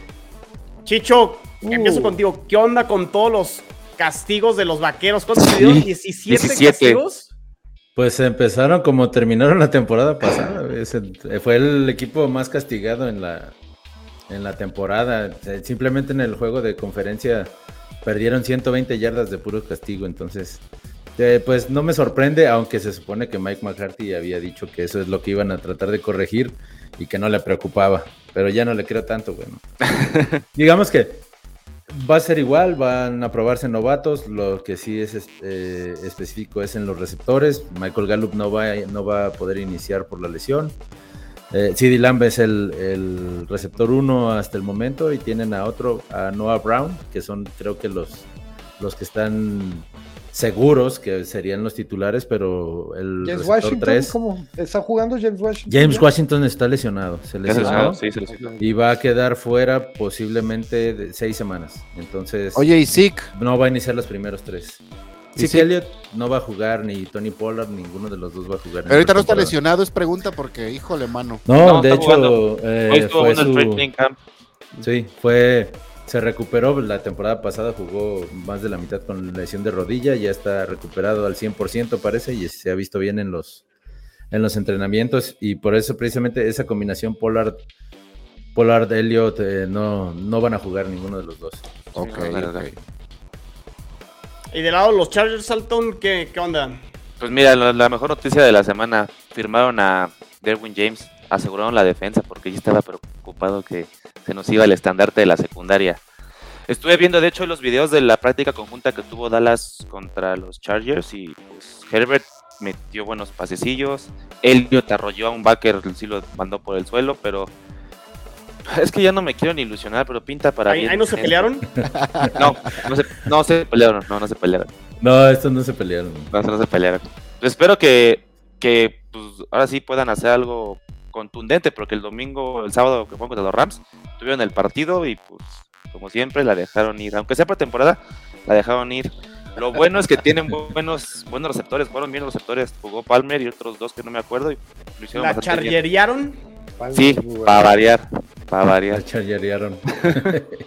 Chicho, Uh. empiezo contigo. ¿Qué onda con todos los castigos de los vaqueros? ¿Cuántos? Sí, 17, 17. castigos. Pues empezaron como terminaron la temporada pasada. fue el equipo más castigado en la, en la temporada. Eh, Simplemente en el juego de conferencia perdieron 120 yardas de puro castigo. Entonces, eh, pues no me sorprende, aunque se supone que Mike McCarthy había dicho que eso es lo que iban a tratar de corregir y que no le preocupaba. Pero ya no le creo tanto, bueno. Digamos que Va a ser igual, van a probarse novatos. Lo que sí es eh, específico es en los receptores. Michael Gallup no va, no va a poder iniciar por la lesión. Eh, CD Lamb es el, receptor 1 hasta el momento y tienen a otro, a Noah Brown, que son creo que los, los que están seguros que serían los titulares, pero el James Washington, 3, ¿cómo está jugando James Washington? James? Washington está lesionado. Se ¿Ya se lesionó lesionó? Sí, se lesionó. y va a quedar fuera posiblemente de seis semanas. Entonces Oye, y Zeke, no va a iniciar los primeros tres. ¿Y Sí, sí? Elliott no va a jugar, ni Tony Pollard, ninguno de los dos va a jugar. en pero ahorita no está temporada. lesionado, es pregunta porque, híjole, mano. No, No, de hecho, eh, Hoy estuvo fue su- sí, fue, se recuperó la temporada pasada, jugó más de la mitad con lesión de rodilla, ya está recuperado al 100% parece y se ha visto bien en los, en los entrenamientos y por eso precisamente esa combinación Pollard, Pollard Elliott eh, no, no van a jugar ninguno de los dos. Ok, no, la verdad. ok. Y de lado los Chargers, Alton, ¿qué, qué onda? Pues mira, la, la mejor noticia de la semana, firmaron a Derwin James, aseguraron la defensa porque yo estaba preocupado que se nos iba el estandarte de la secundaria. Estuve viendo de hecho los videos de la práctica conjunta que tuvo Dallas contra los Chargers y pues Herbert metió buenos pasecillos. Elliot arrolló a un backer, sí lo mandó por el suelo, pero es que ya no me quiero ni ilusionar, pero pinta para ¿Ahí, bien. ahí no se pelearon? No, no se, no se pelearon, no, no se pelearon. No, estos no se pelearon. No, no se pelearon. Espero que, que pues, ahora sí puedan hacer algo contundente, porque el domingo, el sábado que fue contra los Rams, tuvieron el partido y pues, como siempre, la dejaron ir. Aunque sea pretemporada, la dejaron ir. Lo bueno es que tienen bu- buenos, buenos receptores, fueron bien los receptores, jugó Palmer y otros dos que no me acuerdo y lo hicieron ¿La chargerearon? Sí, para variar, para La variar. chargerearon.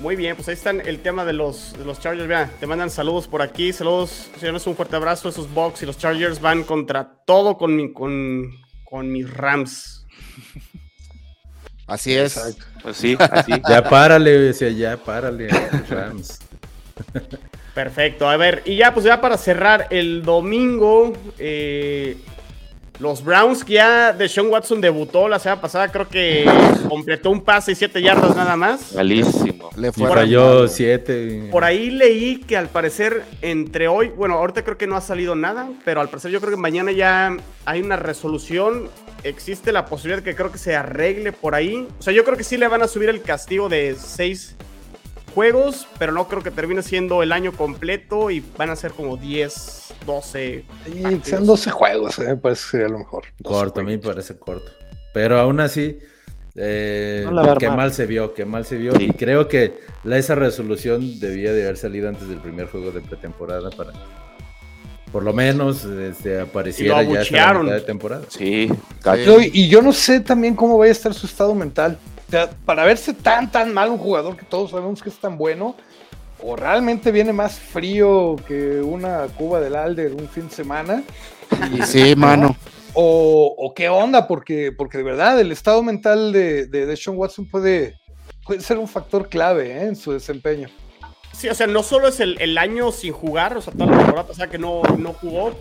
Muy bien, pues ahí están el tema de los, de los Chargers. Vea, te mandan saludos por aquí. Saludos, señores, un fuerte abrazo. Esos Bucks y los Chargers van contra todo con, mi, con, con mis Rams. Así es. Exacto. Pues sí, así. Ya párale, decía, ya párale. Rams. Perfecto, a ver, y ya pues ya para cerrar el domingo, eh, los Browns que ya Deshaun Watson debutó la semana pasada, creo que completó un pase y 7 yardas nada más. Malísimo. Le fue falló siete. Por ahí leí que al parecer entre hoy, bueno, ahorita creo que no ha salido nada, pero al parecer yo creo que mañana ya hay una resolución. Existe la posibilidad que creo que se arregle por ahí. O sea, yo creo que sí le van a subir el castigo de 6 juegos, pero no creo que termine siendo el año completo y van a ser como 10, 12. Y partidos. sean 12 juegos, eh, me parece que sería lo mejor. 12 Corto, a mí me parece corto. Pero aún así, eh, No que mal se vio, que mal se vio. Sí. Y creo que la, esa resolución debía de haber salido antes del primer juego de pretemporada para, por lo menos, este, apareciera ya abuchearon. mitad de temporada. Sí, Yo- y yo no sé también cómo vaya a estar su estado mental. O sea, para verse tan, tan mal un jugador que todos sabemos que es tan bueno, o realmente viene más frío que una Cuba del Alder un fin de semana, Y sí, mano. o, o qué onda, porque, porque de verdad el estado mental de, de Deshaun Watson puede, puede ser un factor clave eh, en su desempeño. Sí, o sea, no solo es el, el año sin jugar, o sea, toda la temporada pasada que no, no jugó,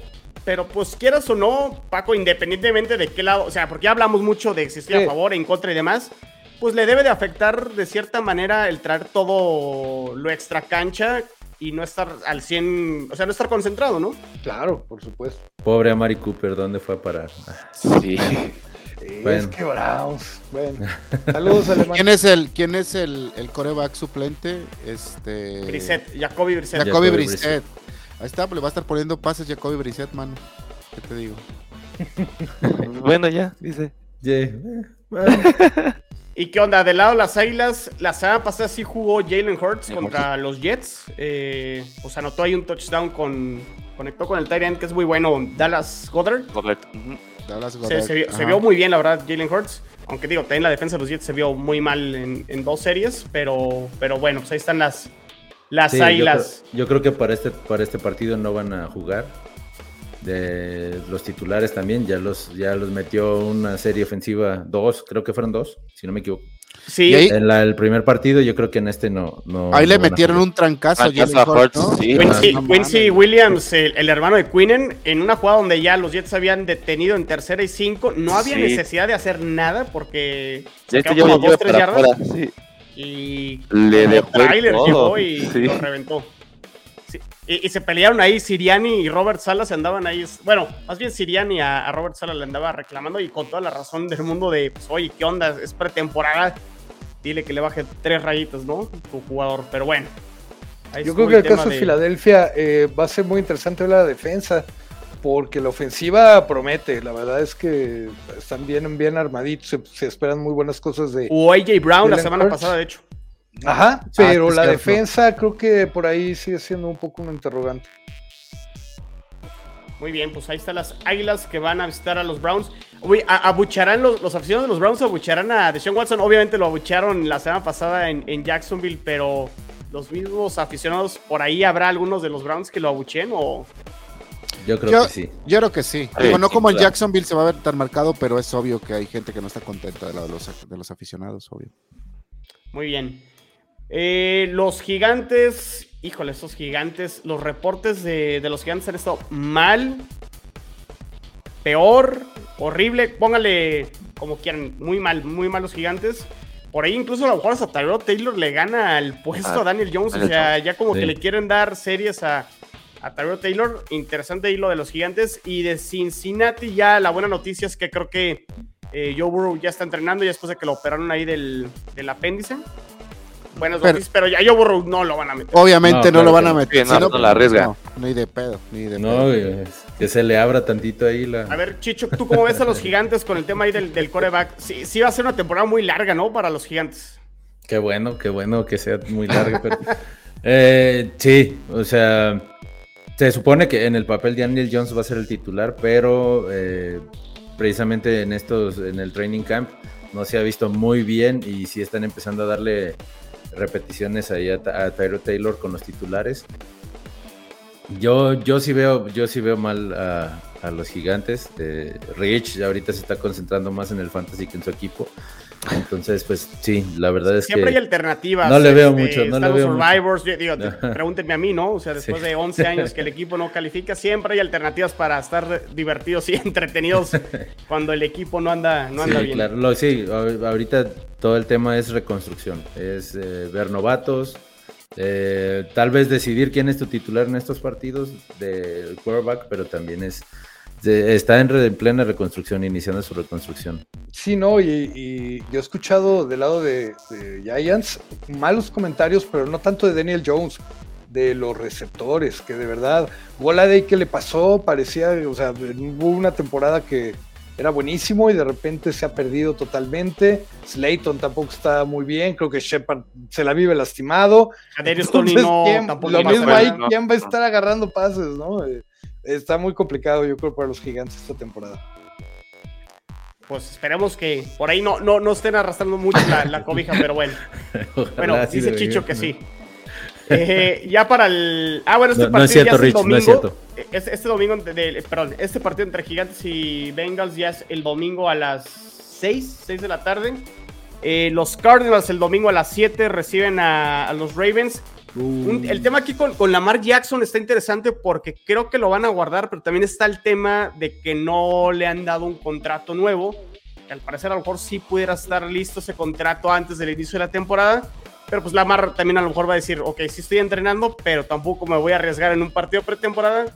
pero pues quieras o no, Paco, independientemente de qué lado, o sea, porque ya hablamos mucho de existir Sí. a favor, en contra y demás, pues le debe de afectar de cierta manera el traer todo lo extra cancha y no estar al 100, o sea, no estar concentrado, ¿no? Claro, por supuesto. Pobre Amari Cooper, ¿dónde fue a parar? Sí. Bueno. Es que Browns. Bueno, saludos, alemán. ¿Quién es el, quién es el, el coreback suplente? Este. Brissett, Jacoby Brissett. Jacoby Jacoby Brissett. Ahí está, pues le va a estar poniendo pases Jacoby Brissett, mano. ¿Qué te digo? Bueno, ya, dice. yeah, bueno. ¿Y qué onda? Del lado de las Águilas, la semana pasada sí jugó Jalen Hurts contra los Jets. Eh, pues anotó ahí un touchdown con. Conectó con el tight end, que es muy bueno, Dallas Goddard. Correcto. Ujú. Dallas Se, Goddard. se vio, se Ajá. vio muy bien, la verdad, Jalen Hurts. Aunque digo, también la defensa de los Jets se vio muy mal en, en dos series. Pero, pero bueno, pues ahí están las, las Sí, yo, creo, Águilas. yo creo que para este, para este partido no van a jugar. De los titulares también, ya los, ya los metió una serie ofensiva, dos, creo que fueron dos, si no me equivoco. Sí, ahí- En la- el primer partido, yo creo que en este no. no Ahí no le metieron jugar. un trancazo. Quincy. Williams, el, el hermano de Quinnen, en una jugada donde ya los Jets habían detenido en tercera y cinco, no había Sí. necesidad de hacer nada porque Ya se este como dos, tres yardas. Sí. y Le dejó ir trailer todo. llegó y Sí. lo reventó. Y, y se pelearon ahí, Siriani y Robert Sala se andaban ahí, bueno, más bien Siriani a, a Robert Sala le andaba reclamando y con toda la razón del mundo de, pues, oye, ¿qué onda? Es pretemporada, dile que le baje tres rayitas, ¿no? Tu jugador, pero bueno. Yo creo que el caso de de- Filadelfia eh, va a ser muy interesante ver la defensa, porque la ofensiva promete. La verdad es que están bien, bien armaditos, se, se esperan muy buenas cosas de. O AJ Brown la semana Hurts. pasada, de hecho. Ajá, pero Ah, es la defensa creo que por ahí sigue siendo un poco un interrogante. Muy bien, pues ahí están las águilas que van a visitar a los Browns. Uy, abucharán los, los aficionados de los Browns, abucharán a Deshaun Watson. Obviamente lo abucharon la semana pasada en, en Jacksonville, pero los mismos aficionados, por ahí habrá algunos de los Browns que lo abuchen o. Yo creo Yo, que sí. yo creo que sí. Sí, Digo, no como en. Jacksonville se va a ver tan marcado, pero es obvio que hay gente que no está contenta de, la de, los, de los aficionados, obvio. Muy bien. Eh, los gigantes, híjole, esos gigantes, los reportes de, de los gigantes han estado mal, peor, horrible, póngale como quieran, muy mal, muy mal los gigantes. Por ahí incluso a lo mejor hasta Tyrod Taylor le gana el puesto Ah, a Daniel Jones, o sea, ya como que le quieren dar series a, a Tyrell Taylor. Interesante hilo de los gigantes. Y de Cincinnati, ya la buena noticia es que creo que eh, Joe Burrow ya está entrenando ya después de que lo operaron ahí del, del apéndice. Buenas Pero- noticias, pero ya Joe Burrow no lo van a meter. Obviamente No, no, lo van a que meter. no. Sí, no, la arriesga. no, ni de pedo, ni de No, pedo. que se le abra tantito ahí la. A ver, Chicho, ¿tú cómo ves a los gigantes con el tema ahí del, del coreback? Sí, sí va a ser una temporada muy larga, ¿no? Para los gigantes. Qué bueno, qué bueno que sea muy largo. Pero, Eh, sí, o sea, se supone que en el papel Daniel Jones va a ser el titular, pero eh, precisamente en estos, en el training camp, no se ha visto muy bien y sí están empezando a darle repeticiones ahí a, a Taylor con los titulares. Yo, yo sí veo, yo sí veo mal a, a los gigantes. Eh, Rich ahorita se está concentrando más en el fantasy que en su equipo. Entonces, pues sí, la verdad es Siempre que hay alternativas. este, no le veo mucho, no le veo mucho. Survivors, yo digo, pregúntenme a mí, ¿no? O sea, después Sí. de 11 años que el equipo no califica, siempre hay alternativas para estar divertidos y entretenidos cuando el equipo no anda, no anda sí, bien. claro. Lo- sí, ahorita todo el tema es reconstrucción, es eh, ver novatos, eh, tal vez decidir quién es tu titular en estos partidos del quarterback, pero también es está en, re- en plena reconstrucción, iniciando su reconstrucción. Sí, no, y, y yo he escuchado del lado de, de Giants malos comentarios, pero no tanto de Daniel Jones, de los receptores, que de verdad, Day que le pasó, parecía, o sea, hubo una temporada que era buenísimo y de repente se ha perdido totalmente. Slayton tampoco está muy bien, creo que Shepard se la vive lastimado. Entonces, no, ¿quién- tampoco lo mismo ahí, no. ¿quién va a estar agarrando pases, no? Eh, Está muy complicado, yo creo, para los gigantes esta temporada. Pues esperemos que por ahí no, no, no estén arrastrando mucho la, la cobija, pero bueno. Ojalá Bueno, dice. Chicho que sí. Eh, ya para el. Ah, bueno, este No, no es partido cierto, ya es el Rich, no domingo. es cierto. Eh, Este, este domingo, de- de- perdón, este partido entre Gigantes y Bengals ya es el domingo a las 6, 6 de la tarde. Eh, los Cardinals el domingo a las 7 reciben a, a los Ravens. Un- el tema aquí con, con Lamar Jackson está interesante porque creo que lo van a guardar, pero también está el tema de que no le han dado un contrato nuevo. Que al parecer a lo mejor sí pudiera estar listo ese contrato antes del inicio de la temporada. Pero pues Lamar también a lo mejor va a decir, ok, sí estoy entrenando, pero tampoco me voy a arriesgar en un partido pretemporada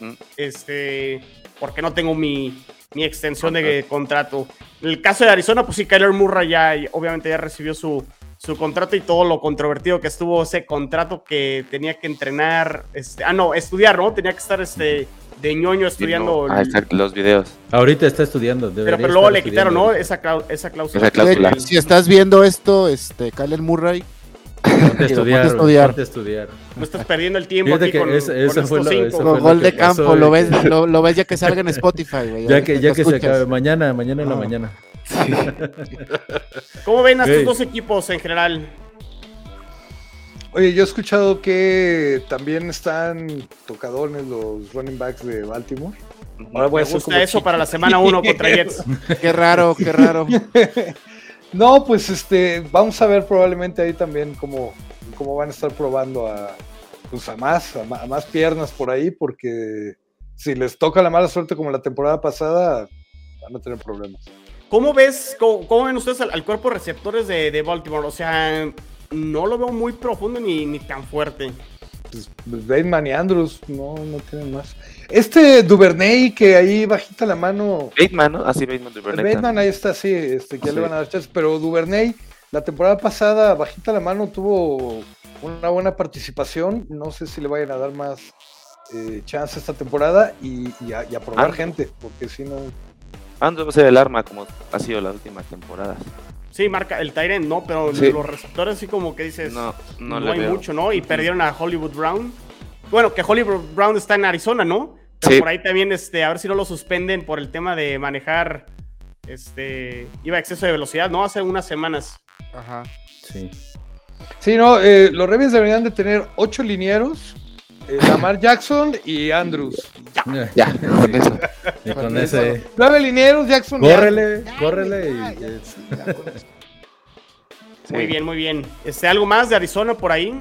Ujú. este, porque no tengo mi, mi extensión de contrato. En el caso de Arizona, pues sí, Kyler Murray ya, obviamente ya recibió su, su contrato y todo lo controvertido que estuvo ese contrato que tenía que entrenar, este, ah, no, estudiar, ¿no? Tenía que estar este, de ñoño estudiando. Ah, están los videos. Ahorita está estudiando. pero, pero luego le quitaron, ¿no? Esa, clau- esa cláusula. Esa cláusula. Si estás viendo esto, este, Kyler Murray, Ponte a estudiar, ponte a estudiar. ponte a estudiar. No estás perdiendo el tiempo Fíjate aquí que con, esa- esa con fue estos la- cinco. esa fue lo gol que de campo, pasó, lo ves, lo, lo ves ya que salga en Spotify, güey. Ya que, ya lo que se acabe, mañana, mañana en la Ah. ¿Cómo ven a estos dos equipos en general? Oye, yo he escuchado que también están tocadones los running backs de Baltimore. Ahora voy Me a gusta como eso Chico. para la semana 1 contra Jets. Qué raro, qué raro. No, pues este, vamos a ver probablemente ahí también cómo, cómo van a estar probando a, pues a más, a más piernas por ahí, porque si les toca la mala suerte como la temporada pasada, van a tener problemas. ¿Cómo ves, cómo, cómo ven ustedes al, al cuerpo de receptores de, de Baltimore? O sea, no lo veo muy profundo ni, ni tan fuerte. Pues, Bateman y Andrews no, no tienen más. Este Duvernay que ahí bajita la mano, Bateman, ¿no? Así Bateman Burnett. Bateman ahí está, sí, este, que ya Sí. le van a dar chance, pero Duvernay la temporada pasada bajita la mano tuvo una buena participación, no sé si le vayan a dar más eh, chance esta temporada y, y a, y a probar Ah. gente, porque si no... Andrew va a ser el arma como ha sido las últimas temporadas. Sí, marca el Tyrant, ¿no? Pero Sí. los receptores sí como que dices, no, No, no, le hay veo. mucho, ¿no? Y perdieron a Hollywood Brown. Bueno, que Hollywood Brown está en Arizona, ¿no? Pero Sí. por ahí también, este, a ver si no lo suspenden por el tema de manejar, este, iba a exceso de velocidad, ¿no? Hace unas semanas. Ajá. Sí. Sí, no, eh, los Ravens deberían de tener ocho linieros, Lamar Jackson y Andrews. Ya, con eso. Y con Con ese. Nueve linieros, Jackson Córrele, Andrews. córrele. Ya, y- ya, y- sí, ya, con eso. Sí. Muy bien, muy bien. Este, ¿algo más de Arizona por ahí?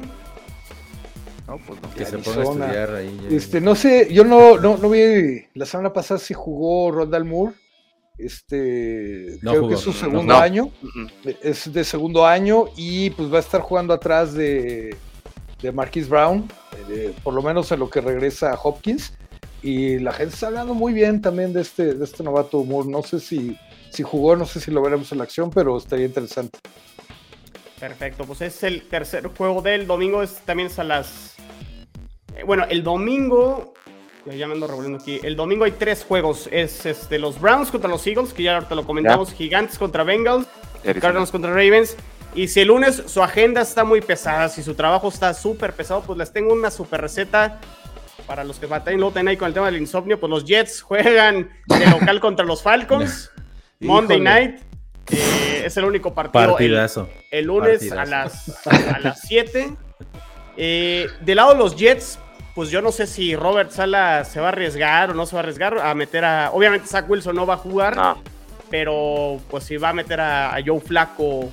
No, pues no. Que se ponga a estudiar ahí. ya. Este, no sé, yo no, no, no vi la semana pasada si jugó Rondal Moore. Este, No creo jugó, que es su segundo no. año. Es de segundo año y pues va a estar jugando atrás de, de Marquise Brown, eh, por lo menos en lo que regresa Hopkins. Y la gente está hablando muy bien también de este, de este novato Moore. No sé si, si jugó, no sé si lo veremos en la acción, pero estaría interesante. Perfecto, pues es el tercer juego del domingo, es, también es a las... eh, bueno, el domingo... Ya me ando revolviendo aquí. El domingo hay tres juegos. Es este, los Browns contra los Eagles, que ya ahorita lo comentamos. Gigantes contra Bengals. Arizona. Cardinals contra Ravens. Y si el lunes su agenda está muy pesada, si su trabajo está súper pesado, pues les tengo una super receta para los que batallan luego ahí con el tema del insomnio. Pues los Jets juegan de local contra los Falcons. Monday Híjole. Night. Eh, es el único partido. el- Partidazo. el lunes a Partidazo. las, a las 7. Eh, del lado de los Jets, pues yo no sé si Robert Sala se va a arriesgar o no se va a arriesgar a meter a. Obviamente, Zach Wilson no va a jugar, No, pero pues si va a meter a, a Joe Flaco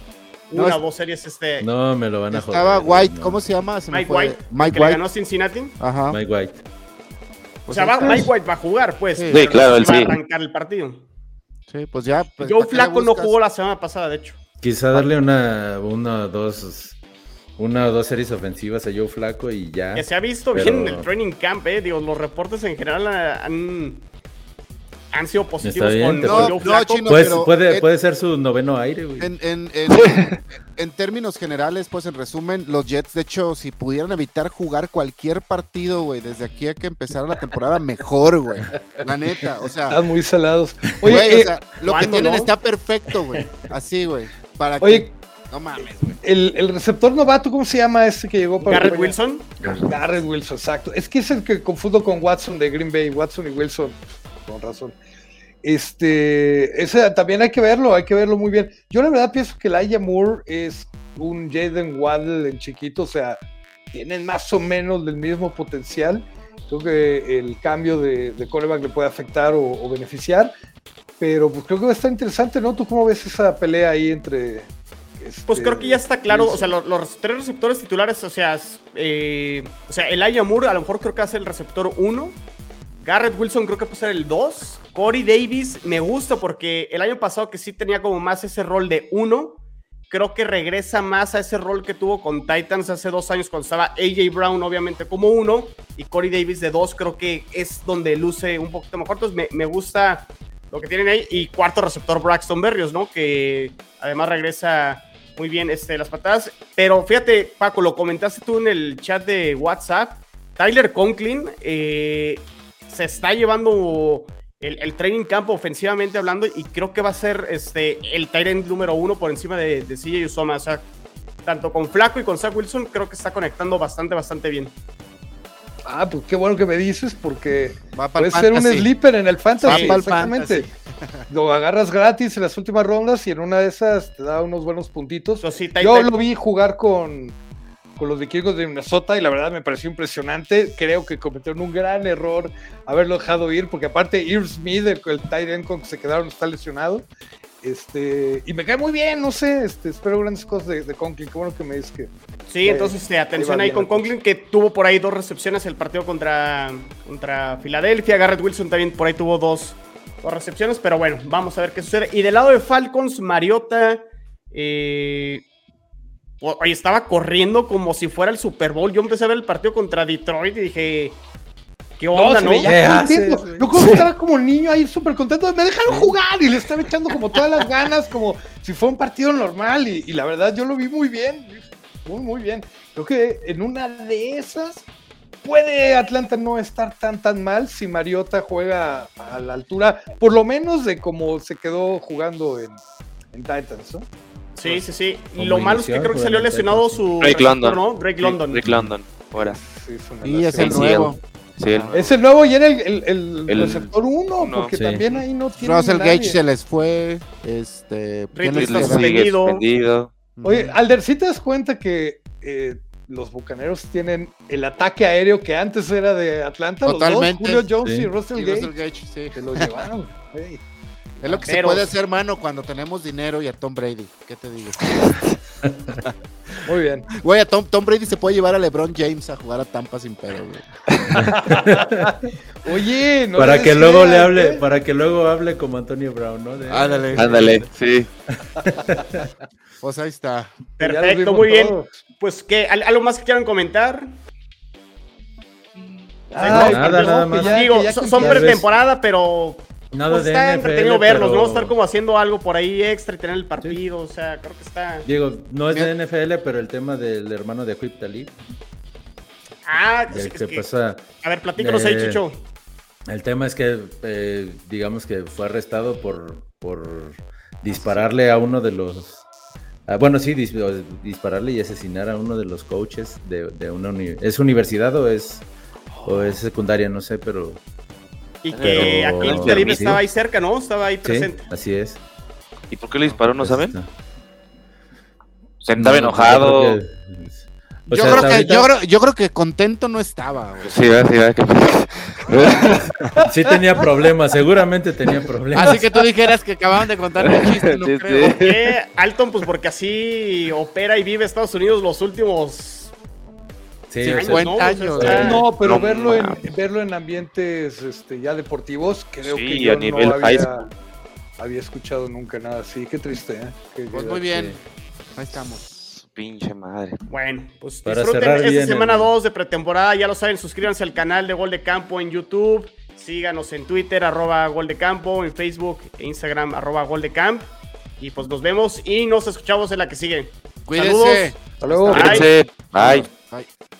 No, una dos series este. No, me lo van a joder. Estaba White, no. ¿cómo se llama? Se me Mike fue. White, Mike que le White. ganó a Cincinnati. Ajá. Mike White. O Pues sea, va- está. Mike White va a jugar, pues. Sí. pero Sí, claro, él va a sí. arrancar el partido. Sí, pues ya. pues, Joe ¿para qué le Flaco no jugó la semana pasada, de hecho. Quizá darle una, una o dos, una o dos series ofensivas a Joe Flaco y ya. Que se ha visto Pero- bien en el training camp, eh. Digo, los reportes en general han, han sido positivos bien, con, no, Flaco. Chino, Pues, pero, puede, puede ser su noveno aire, güey. En, en- en- en términos generales, pues en resumen, los Jets, de hecho, si pudieran evitar jugar cualquier partido, güey, desde aquí a que empezara la temporada, mejor, güey. La neta, o sea, Están muy salados. Oye, güey, eh, o sea, lo que ¿cuándo tienen no? está perfecto, güey. Así, güey. Para que. oye, No mames, güey. el, el receptor novato, ¿cómo se llama este que llegó para Garrett Wilson. Garrett Wilson, exacto. Es que es el que confundo con Watson de Green Bay, Watson y Wilson, con razón. Este, ese también hay que verlo, hay que verlo muy bien. Yo la verdad pienso que Elijah Moore es un Jaden Waddle en chiquito, o sea, tienen más o menos del mismo potencial. Creo que el cambio de, de quarterback le puede afectar o, o beneficiar, pero pues creo que va a estar interesante, ¿no? ¿Tú cómo ves esa pelea ahí entre... Pues este, creo que ya está claro, o sea, los, los tres receptores titulares, o sea, eh, o sea, Elijah Moore a lo mejor creo que ser el receptor 1. Garrett Wilson creo que puede ser el 2. Corey Davis me gusta porque el año pasado que sí tenía como más ese rol de 1. Creo que regresa más a ese rol que tuvo con Titans hace dos años cuando estaba AJ Brown obviamente como 1 y Corey Davis de 2 creo que es donde luce un poquito mejor. Entonces me, me gusta lo que tienen ahí. Y cuarto receptor Braxton Berrios, ¿no? Que además regresa muy bien este, las patadas. Pero fíjate, Paco, lo comentaste tú en el chat de WhatsApp. Tyler Conklin eh, se está llevando el, el training camp ofensivamente hablando y creo que va a ser este, el end número uno por encima de, de CJ Usoma. O sea, tanto con Flaco y con Zach Wilson creo que está conectando bastante, bastante bien. Ah, pues qué bueno que me dices porque Va puede ser un sleeper en el fantasy. Pa'l exactamente. Lo agarras gratis en las últimas rondas y en una de esas te da unos buenos puntitos. Sí, Yo lo vi jugar con, con los vikingos de Minnesota y la verdad me pareció impresionante. Creo que cometieron un gran error haberlo dejado ir, porque aparte Irv Smith, el, el tight end con que se quedaron, está lesionado. Este, y me cae muy bien, no sé, este, espero grandes cosas de, de Conklin. Qué bueno que me dices que. Sí, entonces este, atención Ahí con Conklin, que tuvo por ahí dos recepciones el partido contra, contra Filadelfia. Garrett Wilson también por ahí tuvo dos, dos recepciones, pero bueno, vamos a ver qué sucede. Y del lado de Falcons, Mariota, eh, oye, estaba corriendo como si fuera el Super Bowl. Yo empecé a ver el partido contra Detroit y dije, ¿qué onda, se no? veía ¿Qué contento. haces, güey? Yo creo que estaba como niño ahí súper contento. Me dejaron jugar y le estaba echando como todas las ganas, como si fuera un partido normal. Y, y la verdad, yo lo vi muy bien. Muy, muy bien. Creo que en una de esas puede Atlanta no estar tan, tan mal si Mariota juega a la altura, por lo menos de como se quedó jugando en, en Titans, ¿no? Sí, sí, sí. Lo malo es que creo que salió lesionado su Drake London. ¿no? Drake London. Rick London, fuera. Sí, es una Y es el nuevo. Sí. Es el nuevo y era el, el, el El- receptor uno, uno, porque sí. también ahí no tiene Russell nadie. Gage se les fue. Este. ¿quién Ridley les está suspendido. Oye, Alder, ¿sí te das cuenta que eh, los bucaneros tienen el ataque aéreo que antes era de Atlanta? Totalmente. Los dos, Julio Jones Sí. y Russell Y Gage, Russell Gage, sí. que lo llevaron. Ey. Es lo que se puede hacer, mano, cuando tenemos dinero y a Tom Brady. ¿Qué te digo? Muy bien. Güey, a Tom, Tom Brady se puede llevar a LeBron James a jugar a Tampa sin pedo, güey. Oye, no para que luego le hable, ¿eh? para que luego hable como Antonio Brown, ¿no? De- Ándale. Ándale, sí. Pues ahí está. Perfecto, muy bien. Pues, ¿qué? ¿Al- ¿Algo más que quieran comentar? Ay, Nada, que no, nada que más. Digo, son, pretemporada, pero Nada pues, de está NFL, entretenido verlos, pero- ¿no? Estar como haciendo algo por ahí extra y tener el partido, o sea, creo que está... Digo, no es de. NFL, pero el tema del hermano de Quip Talib, Ah, es que que- pasa, a ver, platícanos ahí, Eh, Chicho. el tema es que, eh, digamos que fue arrestado por, por dispararle a uno de los, ah, bueno, sí, dis- dispararle y asesinar a uno de los coaches de, de una uni- ¿es universidad o es, o es secundaria? No sé, pero Y que pero- aquí Talib sí. estaba ahí cerca, ¿no? Estaba ahí sí, presente. así es. ¿Y por qué le disparó? ¿No saben? Está. Se estaba No, enojado. yo creo que- o yo, creo hasta que, ahorita- yo, creo, yo creo que contento no estaba, güey. Sí, sí, que- Sí tenía problemas, seguramente tenía problemas. Así que tú dijeras que acababan de contar un chiste, no Sí, creo. sí. ¿Qué? Alton, pues porque así opera y vive Estados Unidos los últimos Sí, Sí, o sea, 50 ¿no? Años. No, pero No verlo, en, verlo en ambientes este, ya deportivos, creo Sí, que yo a nivel no había, había escuchado nunca nada así. Qué triste, ¿eh? Qué- Pues muy bien. Ahí estamos. Pinche madre. Bueno, pues Para disfruten esta semana el- 2 de pretemporada, ya lo saben, suscríbanse al canal de Gol de Campo en YouTube, síganos en Twitter, arroba Gol de Campo, en Facebook e Instagram, arroba Gol de Camp, y pues nos vemos y nos escuchamos en la que sigue. Cuídense. Saludos. Hasta luego. Bye. Bye. Bye.